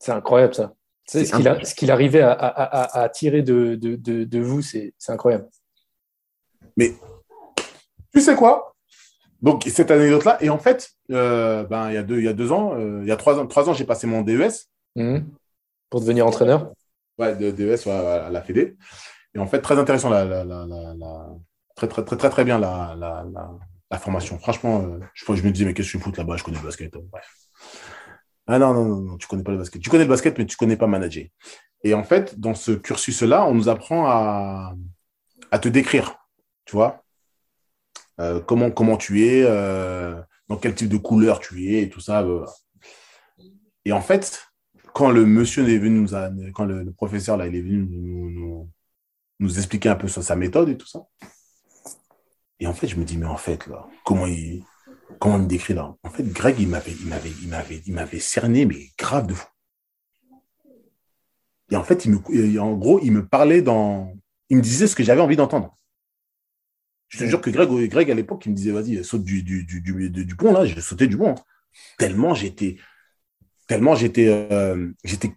C'est incroyable, ça. C'est ce qu'il arrivait à, tirer de, de, vous, c'est incroyable. Mais tu sais quoi? Donc, cette anecdote-là, et en fait, euh, ben, il, y a deux, il y a deux ans, euh, il y a trois ans, trois ans j'ai passé mon DES. Mmh. Pour devenir entraîneur? Ouais, de DES à la Fédé. Et en fait, très intéressant, la, la, la, très, très, très, très, très bien la, formation. Franchement, euh, je, je me disais, mais qu'est-ce que je fous là-bas? Je connais le basket. Bref. Ah non, non, non, non, tu connais pas le basket. Tu connais le basket, mais tu connais pas manager. Et en fait, dans ce cursus-là, on nous apprend à, à te décrire, tu vois, euh, comment, comment tu es, euh, dans quel type de couleur tu es et tout ça. Et en fait, quand le monsieur est venu nous quand le, professeur là, il est venu nous, nous, expliquer un peu sur sa méthode et tout ça. Et en fait, je me dis, mais en fait, là, comment il, comment me décrit là? En fait, Greg, il m'avait, il m'avait, il m'avait, il m'avait cerné, mais grave de fou. Et en fait, il me, en gros, il me parlait dans, il me disait ce que j'avais envie d'entendre. Je te jure que Greg, Greg à l'époque, il me disait, vas-y, saute du, du, du, du, pont là, je sautais du pont. Tellement j'étais, tellement j'étais euh, j'étais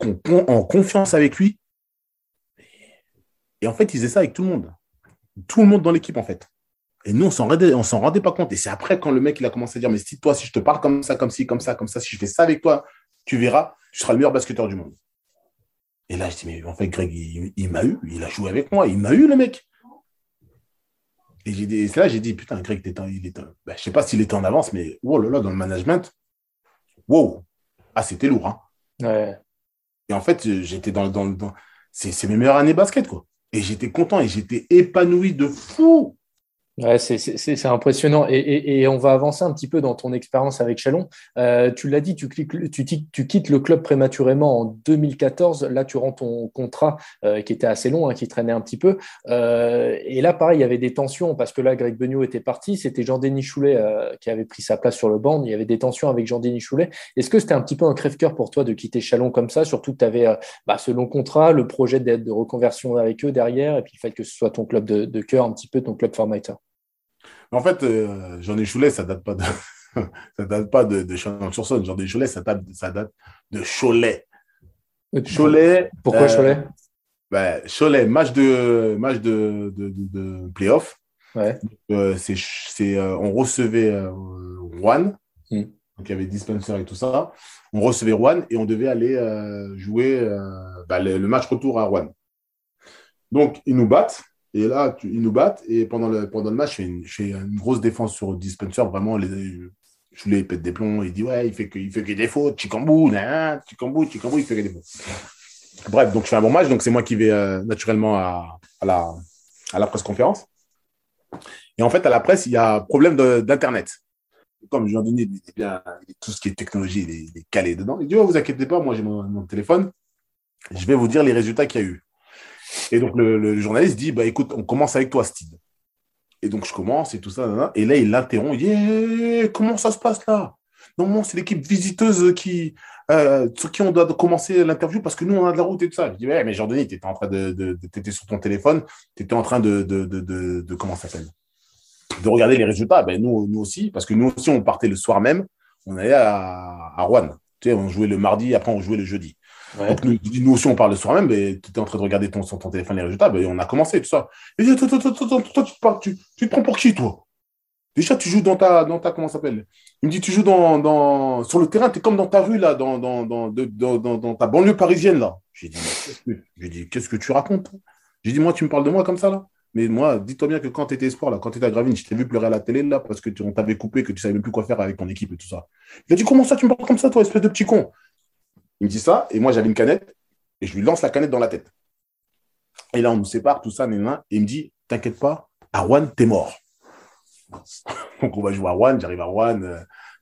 en confiance avec lui. Et en fait, il faisait ça avec tout le monde. Tout le monde dans l'équipe, en fait. Et nous, on s'en rendait, on s'en rendait pas compte. Et c'est après, quand le mec, il a commencé à dire, mais si toi, si je te parle comme ça, comme ci, comme ça, comme ça, si je fais ça avec toi, tu verras, tu seras le meilleur basketteur du monde. Et là, je dis, mais en fait, Greg, il, m'a eu, il a joué avec moi, il m'a eu, le mec. Et, j'ai là, j'ai dit, putain, Greg, il est, ben, je sais pas s'il était en avance, mais oh là là, dans le management, wow, ah, c'était lourd. Hein. Et en fait, j'étais dans, dans, dans... C'est mes meilleures années basket, quoi. Et j'étais content et j'étais épanoui de fou. Ouais, c'est impressionnant. Et, on va avancer un petit peu dans ton expérience avec Chalon. Euh, tu l'as dit, tu, tu, quittes le club prématurément en 2014. Là, tu rends ton contrat euh, qui était assez long, hein, qui traînait un petit peu. Euh, et là, pareil, il y avait des tensions parce que là, Greg Beugnot était parti. C'était Jean-Denis Choulet qui avait pris sa place sur le banc. Il y avait des tensions avec Jean-Denis Choulet. Est-ce que c'était un petit peu un crève-cœur pour toi de quitter Chalon comme ça Surtout que tu avais bah, ce long contrat, le projet d'aide de reconversion avec eux derrière, et puis le fait que ce soit ton club de, de cœur, un petit peu ton club formateur? En fait, euh, Jean Choulet, ça date pas de, ça date pas de, de Chalon-sur-Saône. Jean Choulet, ça date, ça date de Cholet. Cholet. Pourquoi euh, Cholet? ben, Cholet, match de, match de, de, de, playoff. Ouais. Euh, c'est, on recevait Rouen. Hmm. Donc, il y avait Dispenser et tout ça. On recevait Rouen et on devait aller jouer ben, le, match retour à Rouen. Donc, ils nous battent. Et là, ils nous battent. Et pendant le, pendant le match, je fais, une, grosse défense sur Dispenser. Vraiment, les, je voulais pète des plombs. Il dit Ouais, il fait que, il fait que des fautes. Chicambou, Chicambou, Chicambou, il fait que des fautes. Bref, donc je fais un bon match. Donc c'est moi qui vais euh, naturellement à, à, la, à la presse conférence. Et en fait, à la presse, il y a problème d'Internet. Comme Jean-Denis, dit tout ce qui est technologie, il est, calé dedans. Il dit oh, Vous inquiétez pas, moi j'ai mon téléphone. Je vais vous dire les résultats qu'il y a eu. Et donc, le, journaliste dit, bah, écoute, on commence avec toi, Steve. Et donc, je commence et tout ça. Et là, il l'interrompt. Dit, comment ça se passe là? Non, c'est l'équipe visiteuse qui, euh, sur qui on doit commencer l'interview parce que nous, on a de la route et tout ça. Je dis, mais Jean-Denis, tu étais en train de, de, sur ton téléphone, tu étais en train de, de, de, de comment ça s'appelle? De regarder les résultats. Ben, nous, nous aussi, parce que nous aussi, on partait le soir même, on allait à, à Rouen. Tu sais, on jouait le mardi, après on jouait le jeudi. Nous, aussi, on parle le soir même, mais tu étais en train de regarder ton, ton téléphone les résultats, ben, on a commencé tout ça. Et dit, toi, toi, toi, toi, tu, te tu, tu, prends pour qui, toi? Déjà, tu joues dans ta, dans ta comment s'appelle? Il me dit, tu joues dans, dans, sur le terrain, tu es comme dans ta rue, là, dans, dans, dans, ta banlieue parisienne, là. J'ai dit, qu'est-ce que tu racontes J'ai dit, moi, tu me parles de moi comme ça, là mais moi, dis-toi bien que quand tu étais espoir, là, quand tu étais à Gravine, je t'ai vu pleurer à la télé, là, parce que on t'avait coupé, que tu savais plus quoi faire avec ton équipe et tout ça. Il a dit, comment ça, tu me parles comme ça, toi, espèce de petit con? Il me dit ça, et moi, j'avais une canette, et je lui lance la canette dans la tête. Et là, on nous sépare, tout ça, et il me dit, t'inquiète pas, Rouen, t'es mort. Donc, on va jouer à Rouen, j'arrive à Rouen, euh,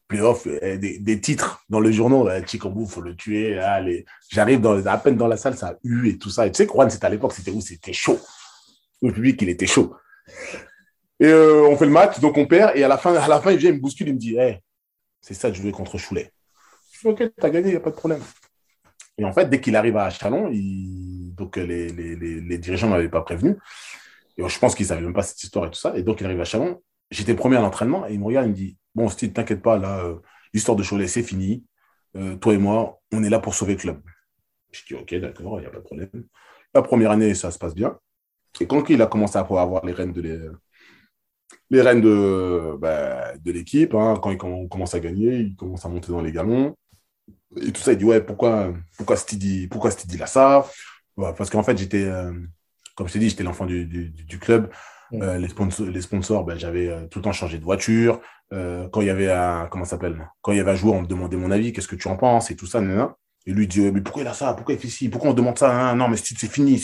playoff, euh, des, titres dans le journal, euh, Chikambu, faut le tuer, allez. J'arrive à peine dans la salle, ça a eu et tout ça. Et tu sais que Rouen, c'était à l'époque, c'était où? C'était chaud le public, il était chaud. Et euh, on fait le match, donc on perd. Et à la fin, à la fin il vient, il me bouscule, il me dit hey, c'est ça de jouer contre Choulet. Je dis ok, t'as gagné, il n'y a pas de problème. Et en fait, dès qu'il arrive à Chalon, donc les, les, les, dirigeants ne m'avaient pas prévenu. Et je pense qu'ils ne savaient même pas cette histoire et tout ça. Et donc, il arrive à Chalon. J'étais premier à l'entraînement et il me regarde, il me dit Bon, Steve, t'inquiète pas, là, euh, l'histoire de Cholet, c'est fini. Euh, toi et moi, on est là pour sauver le club. Je dis Ok, d'accord, il n'y a pas de problème. La première année, ça se passe bien. Et quand il a commencé à avoir les rênes de les, rênes de, bah, de l'équipe, hein, quand il commence à gagner, il commence à monter dans les galons. Et tout ça, il dit Ouais, pourquoi, pourquoi Stidi, pourquoi Stidi là ça? Parce qu'en fait, j'étais, euh, comme je t'ai dit, j'étais l'enfant du, du, club. Euh, les sponsors, les sponsors ben, j'avais euh, tout le temps changé de voiture. quand il y avait un, comment s'appelle? Quand il y avait un joueur, on me demandait mon avis, qu'est-ce que tu en penses et tout ça. Et lui dit, mais pourquoi il a ça? Pourquoi il fait ci? Pourquoi on demande ça? Non, mais c'est fini,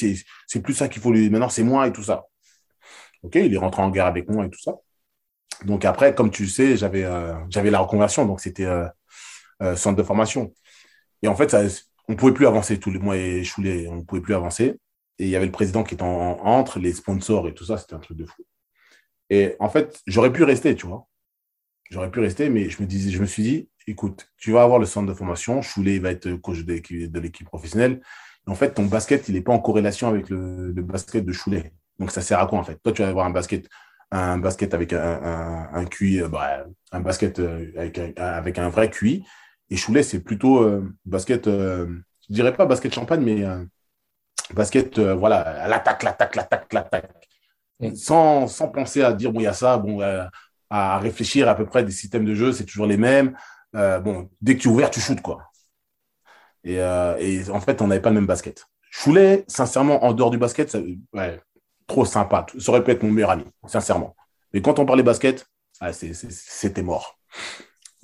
c'est plus ça qu'il faut lui. Maintenant, c'est moi et tout ça. OK, il est rentré en guerre avec moi et tout ça. Donc après, comme tu sais, j'avais j'avais la reconversion, donc c'était euh, centre de formation. Et en fait, on ne pouvait plus avancer tous les mois et Choulet, on ne pouvait plus avancer. Et il y avait le président qui était en, entre, les sponsors et tout ça, c'était un truc de fou. Et en fait, j'aurais pu rester, tu vois. J'aurais pu rester, mais je me, disais, je me suis dit, écoute, tu vas avoir le centre de formation, Choulet va être coach de l'équipe professionnelle. en fait, ton basket, il n'est pas en corrélation avec le, basket de Choulet. Donc, ça sert à quoi, en fait? Toi, tu vas avoir un basket, un basket avec un, un, QI, euh, bah, un basket euh, avec un, avec un vrai QI. Et Choulet, c'est plutôt euh, basket, je je dirais pas basket champagne, mais basket, voilà, à l'attaque, l'attaque, l'attaque, l'attaque. Mm. Sans, sans penser à dire, bon, il y a ça, bon, à réfléchir à peu près des systèmes de jeu, c'est toujours les mêmes. Euh, bon, dès que tu es ouvert, tu shootes, quoi. Et, euh, et en fait, on n'avait pas le même basket. Choulet, sincèrement, en dehors du basket, ça, ouais, trop sympa. Ça aurait pu être mon meilleur ami, sincèrement. Mais quand on parlait basket, c'était mort.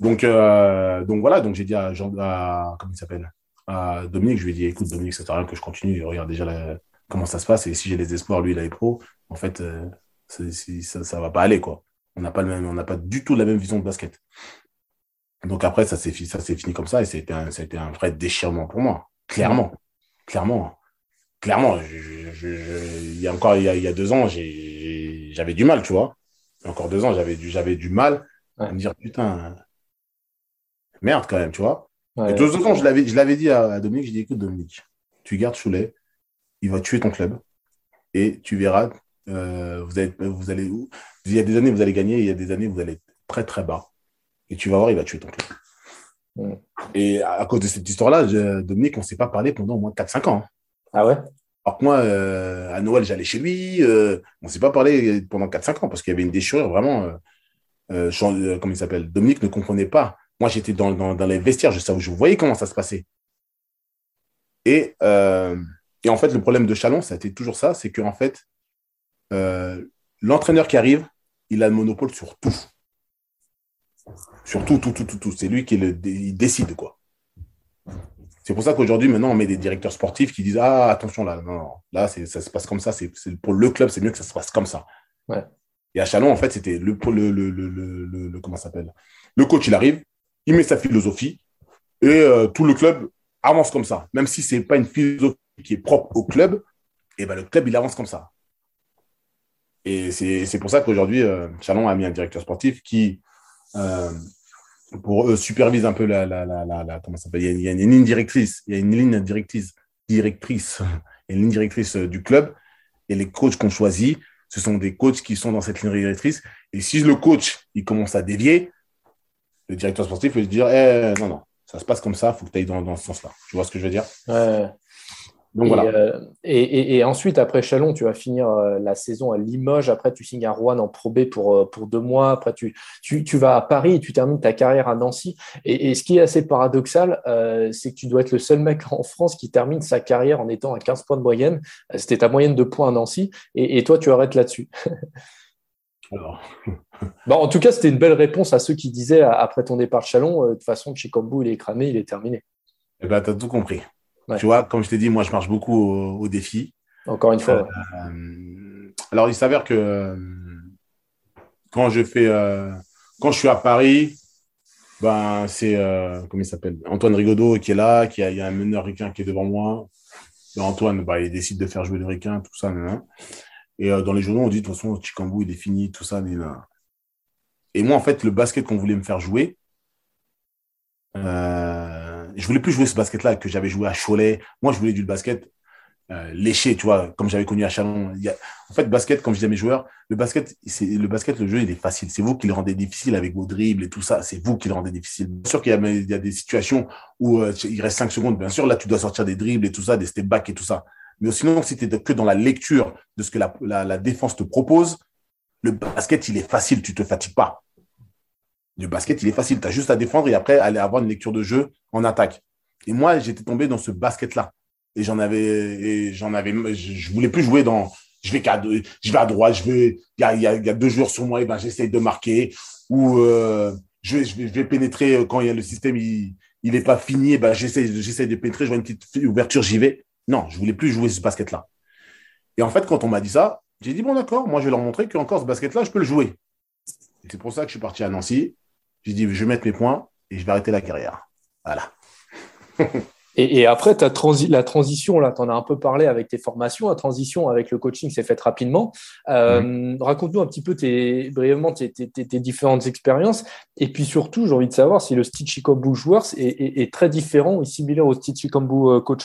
Donc, euh, donc voilà, donc j'ai dit à, Jean, à comment il s'appelle? À Dominique, je lui ai dit, écoute, Dominique, ça sert à rien que je continue, regarde déjà comment ça se passe, et si j'ai les espoirs, lui, il est pro, en fait, ça, ça va pas aller, quoi. On n'a pas, le même, on n'a pas du tout la même vision de basket. Donc après, ça s'est fini comme ça et c'était un, un vrai déchirement pour moi. Clairement. Clairement. Clairement. il y a encore il y a, deux ans, j'avais du mal, tu vois. Encore deux ans, j'avais du, du mal à me dire putain, merde quand même, tu vois. et deux ans, je l'avais dit à, Dominique, j'ai dit écoute, Dominique, tu gardes Choulet, il va tuer ton club et tu verras, euh, vous, allez, vous allez où? Il y a des années, vous allez gagner, il y a des années, vous allez être très très bas. Et tu vas voir, il va tuer ton club. Et à cause de cette histoire-là, Dominique, on ne s'est pas parlé pendant au moins 4-5 ans. Hein. Ah ouais? Alors que moi, euh, à Noël, j'allais chez lui. Euh, on ne s'est pas parlé pendant 4-5 ans parce qu'il y avait une déchirure vraiment. Euh, comment il s'appelle? Dominique ne comprenait pas. Moi, j'étais dans, dans, les vestiaires, je, savais, je voyais comment ça se passait. Et, et en fait, le problème de Chalon, ça a été toujours ça c'est qu'en fait, l'entraîneur qui arrive, il a le monopole sur tout. Sur tout, tout, tout, tout, tout. C'est lui qui le, décide, quoi. C'est pour ça qu'aujourd'hui, maintenant, on met des directeurs sportifs qui disent Ah, attention, là, non, là, ça se passe comme ça. C'est, pour le club, c'est mieux que ça se passe comme ça. Et à Chalon, en fait, c'était le, le, le, le comment s'appelle? Le coach, il arrive, il met sa philosophie et euh, tout le club avance comme ça. Même si ce n'est pas une philosophie qui est propre au club, et ben, le club, il avance comme ça. Et c'est pour ça qu'aujourd'hui, euh, Chalon a mis un directeur sportif qui euh, pour eux, supervise un peu la, la, la, la comment ça s'appelle? Il, y a une ligne directrice, il y a une ligne directrice, directrice, une ligne directrice euh, du club et les coachs qu'on choisit, ce sont des coachs qui sont dans cette ligne directrice. Et si le coach il commence à dévier, le directeur sportif peut se dire eh, non non, ça se passe comme ça, il faut que tu ailles dans, dans ce sens-là. Tu vois ce que je veux dire? Ouais. Donc et, voilà. euh, et, et- et ensuite, après Chalon, tu vas finir euh, la saison à Limoges. Après, tu signes à Rouen en Pro B pour, euh, pour deux mois. Après, tu, tu, tu vas à Paris et tu termines ta carrière à Nancy. Et, ce qui est assez paradoxal, c'est que tu dois être le seul mec en France qui termine sa carrière en étant à 15 points de moyenne. C'était ta moyenne de points à Nancy. Et, et toi, tu arrêtes là-dessus. Alors, Bon, en tout cas, c'était une belle réponse à ceux qui disaient après ton départ de Chalon, euh, de toute façon, Chikambu, il est cramé, il est terminé. eh ben, tu as tout compris. Ouais. Tu vois, comme je t'ai dit, moi, je marche beaucoup au, au défi. Encore une fois. ouais. Euh, alors, il s'avère que euh, quand je fais, quand je suis à Paris, ben c'est comment il s'appelle? Antoine Rigaudot qui est là, qui a, il y a un meneur ricain qui est devant moi. Et Antoine, bah, il décide de faire jouer le ricain, tout ça. nan, nan. Et dans les journaux, on dit de toute façon, Chikambu, il est fini, tout ça. nan. Et moi, en fait, le basket qu'on voulait me faire jouer, euh, je voulais plus jouer ce basket-là que j'avais joué à Cholet. Moi, je voulais du basket euh, léché, tu vois, comme j'avais connu à Chalon. En fait, basket, comme je dis à mes joueurs, le basket, le basket, le jeu, il est facile. C'est vous qui le rendez difficile avec vos dribbles et tout ça. C'est vous qui le rendez difficile. Bien sûr qu'il y a, des situations où euh, il reste 5 secondes. Bien sûr, là, tu dois sortir des dribbles et tout ça, des step back et tout ça. Mais sinon, si tu que dans la lecture de ce que la défense te propose, le basket, il est facile. Tu te fatigues pas. Le basket, il est facile. Tu as juste à défendre et après aller avoir une lecture de jeu en attaque. Et moi, j'étais tombé dans ce basket-là. Et j'en avais, j'en avais, je, je voulais plus jouer dans, je vais je vais à droite, je il y a, deux joueurs sur moi, et ben j'essaye de marquer, ou euh, je, vais, pénétrer euh, quand il y a le système, il, il est pas fini, et ben j'essaye, j'essaye de pénétrer, je vois une petite ouverture, j'y vais. Non, je voulais plus jouer ce basket-là. Et en fait, quand on m'a dit ça, j'ai dit bon d'accord, moi je vais leur montrer qu'encore ce basket-là, je peux le jouer. C'est pour ça que je suis parti à Nancy. J'ai dit je vais mettre mes points et je vais arrêter la carrière. Voilà. Et, et après, ta transi la transition, là, tu en as un peu parlé avec tes formations. La transition avec le coaching s'est faite rapidement. Euh, Raconte-nous un petit peu tes, brièvement tes, tes- tes- tes différentes expériences. Et puis surtout, j'ai envie de savoir si le style Chikambu joueur est, est- est très différent ou similaire au style Chikambu euh, coach.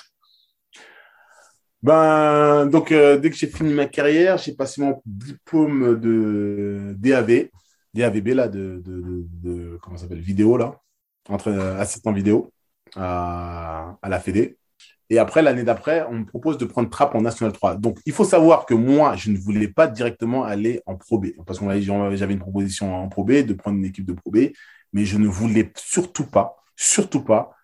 Ben, donc, euh, dès que j'ai fini ma carrière, j'ai passé mon diplôme de DAV, DAVB, là, de, de, de, comment s'appelle, vidéo, là, euh, assistant vidéo à, la Fédé. Et après, l'année d'après, on me propose de prendre Trapp en National 3. Donc, il faut savoir que moi, je ne voulais pas directement aller en Pro B, parce que j'avais une proposition en Pro B, de prendre une équipe de Pro B, mais je ne voulais surtout pas, surtout pas,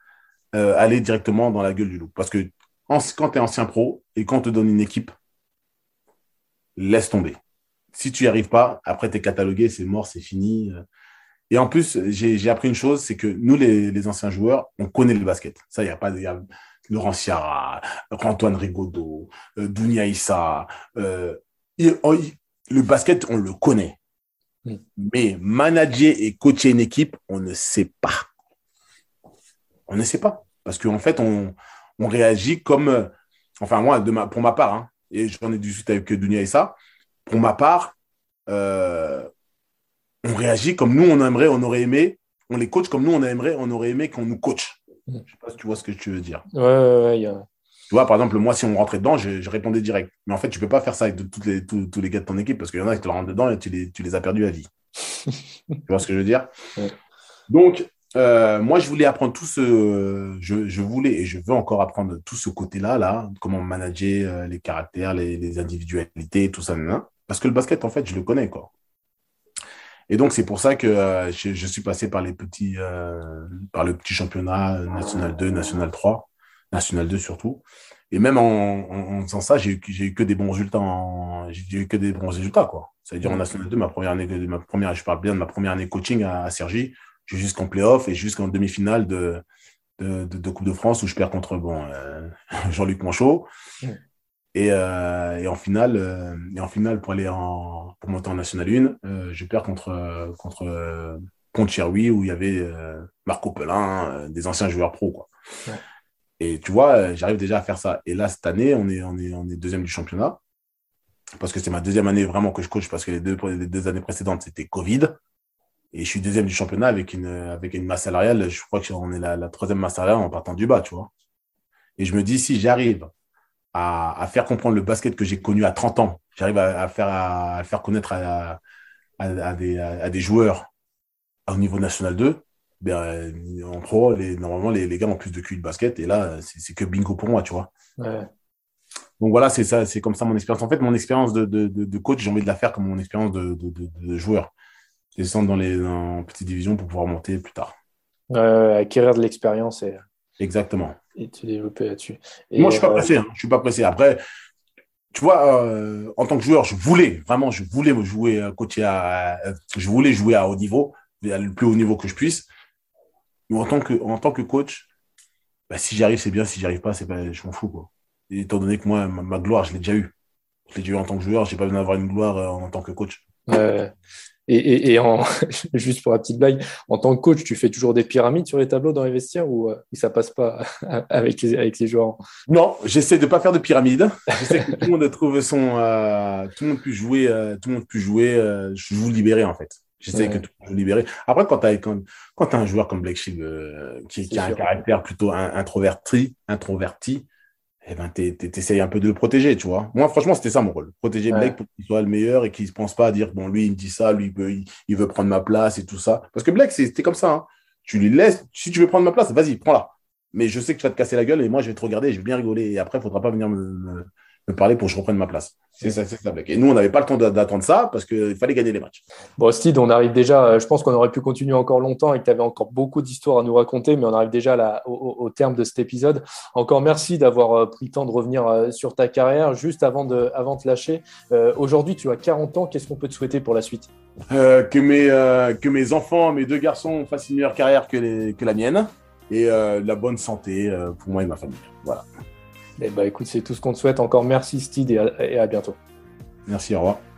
euh, aller directement dans la gueule du loup. Parce que en- quand tu es ancien pro et qu'on te donne une équipe, laisse tomber. Si tu n'y arrives pas, après tu es catalogué, c'est mort, c'est fini. Et en plus, j'ai appris une chose, c'est que nous, les, les anciens joueurs, on connaît le basket. Ça, il n'y a pas y a Laurent Ciara, Antoine Rigaudot, euh, Dounia Issa. euh, il- le basket, on le connaît. Mm. Mais manager et coacher une équipe, on ne sait pas. On ne sait pas. Parce qu'en fait, on, on réagit comme. euh, Enfin, moi, de ma, pour ma part, hein, et j'en ai discuté avec Dounia Issa, pour ma part, euh, on réagit comme nous, on aimerait, on aurait aimé, on les coach comme nous, on aimerait, on aurait aimé qu'on nous coach. Mm. Je sais pas si tu vois ce que tu veux dire. Ouais, ouais, ouais, a- Tu vois, par exemple, moi, si on rentrait dedans, je, je répondais direct. Mais en fait, tu peux pas faire ça avec de- toutes les, tous, tous les gars de ton équipe parce qu'il y en a qui te rentrent dedans et tu les, tu les as perdus à vie. tu vois ce que je veux dire? Ouais. Donc, euh, moi, je voulais apprendre tout ce. Je, je voulais et je veux encore apprendre tout ce côté-là, là, comment manager euh, les caractères, les, les individualités, tout ça. nan. Parce que le basket, en fait, je le connais, quoi. Et donc, c'est pour ça que euh, je, suis passé par les petits, euh, par le petit championnat euh, National 2, National 3, National 2 surtout. Et même en, en, en faisant ça, j'ai eu, que des bons résultats. J'ai eu que des bons résultats, quoi. C'est-à-dire en National 2, ma première année, ma première, je parle bien de ma première année coaching à, à Sergi, jusqu'en playoff et jusqu'en demi-finale de, de, de, de, Coupe de France où je perds contre bon, euh, Jean-Luc Manchot. Et, euh, et, en finale, euh, et en finale pour aller en pour monter en National 1, euh, je perds contre contre Pont-Cherui où il y avait Marco Pelin, des anciens joueurs pro quoi. Et tu vois, j'arrive déjà à faire ça. Et là cette année, on est on est on est deuxième du championnat parce que c'est ma deuxième année vraiment que je coach parce que les deux les deux années précédentes c'était Covid. Et je suis deuxième du championnat avec une avec une masse salariale. Je crois qu'on est la, la troisième masse salariale en partant du bas, tu vois. Et je me dis si j'arrive à, à, faire comprendre le basket que j'ai connu à 30 ans. J'arrive à, à, faire, à, à, faire connaître à, à des, à, des, joueurs au niveau national 2. Ben, en pro, les, normalement, les, les gars ont plus de QI de basket. Et là, c'est que bingo pour moi, tu vois. Ouais. Donc voilà, c'est ça, c'est comme ça mon expérience. En fait, mon expérience de, de, de, coach, j'ai envie de la faire comme mon expérience de, de, joueur. Descendre dans les en petites divisions pour pouvoir monter plus tard. acquérir de l'expérience et. Exactement. Et te développer là-dessus. Moi, je suis pas euh, pressé. Hein. Je suis pas pressé. Après, tu vois, euh, en tant que joueur, je voulais vraiment, je voulais me jouer, euh, coacher à, je voulais jouer à haut niveau, le plus haut niveau que je puisse. Mais en tant que, en tant que coach, bah, si j'y arrive, c'est bien. Si j'y arrive pas, c'est pas, je m'en fous, quoi. étant donné que moi, ma, gloire, je l'ai déjà eu. Je l'ai déjà eu en tant que joueur. J'ai pas besoin d'avoir une gloire euh, en tant que coach. Et, et, en, juste pour la petite blague, en tant que coach, tu fais toujours des pyramides sur les tableaux dans les vestiaires ou euh, ça passe pas avec les, avec les joueurs? Non, j'essaie de pas faire de pyramides. J'essaie que tout le monde trouve son, euh, tout le monde puisse jouer, tout le monde jouer. je joue libéré en fait. J'essaie que tout le monde libéré. Après, quand tu as, quand, quand as un joueur comme Blake Shield euh, qui, qui a un caractère plutôt introverti, introverti, eh ben, tu essayes un peu de le protéger, tu vois. Moi, franchement, c'était ça mon rôle. Protéger Blake pour qu'il soit le meilleur et qu'il ne pense pas à dire, bon, lui, il me dit ça, lui, il veut, il, veut prendre ma place et tout ça. Parce que Blake, c'était comme ça. Hein. Tu lui laisses, si tu veux prendre ma place, vas-y, prends-la. Mais je sais que tu vas te casser la gueule et moi, je vais te regarder et je vais bien rigoler. Et après, il ne faudra pas venir me, me parler pour que je reprenne ma place. C'est ça, c'est ça. Et nous, on n'avait pas le temps d'attendre ça parce qu'il fallait gagner les matchs. Bon, Steve, on arrive déjà, euh, je pense qu'on aurait pu continuer encore longtemps et que tu avais encore beaucoup d'histoires à nous raconter, mais on arrive déjà là, au, terme de cet épisode. Encore merci d'avoir euh, pris le temps de revenir euh, sur ta carrière. Juste avant de, avant de lâcher, aujourd'hui, tu as 40 ans. Qu'est-ce qu'on peut te souhaiter pour la suite? Que, mes, que mes enfants, mes deux garçons fassent une meilleure carrière que, les, que la mienne et la bonne santé pour moi et ma famille. Voilà. Eh ben, écoute, c'est tout ce qu'on te souhaite. Encore merci Steve et à, et à bientôt. Merci, au revoir.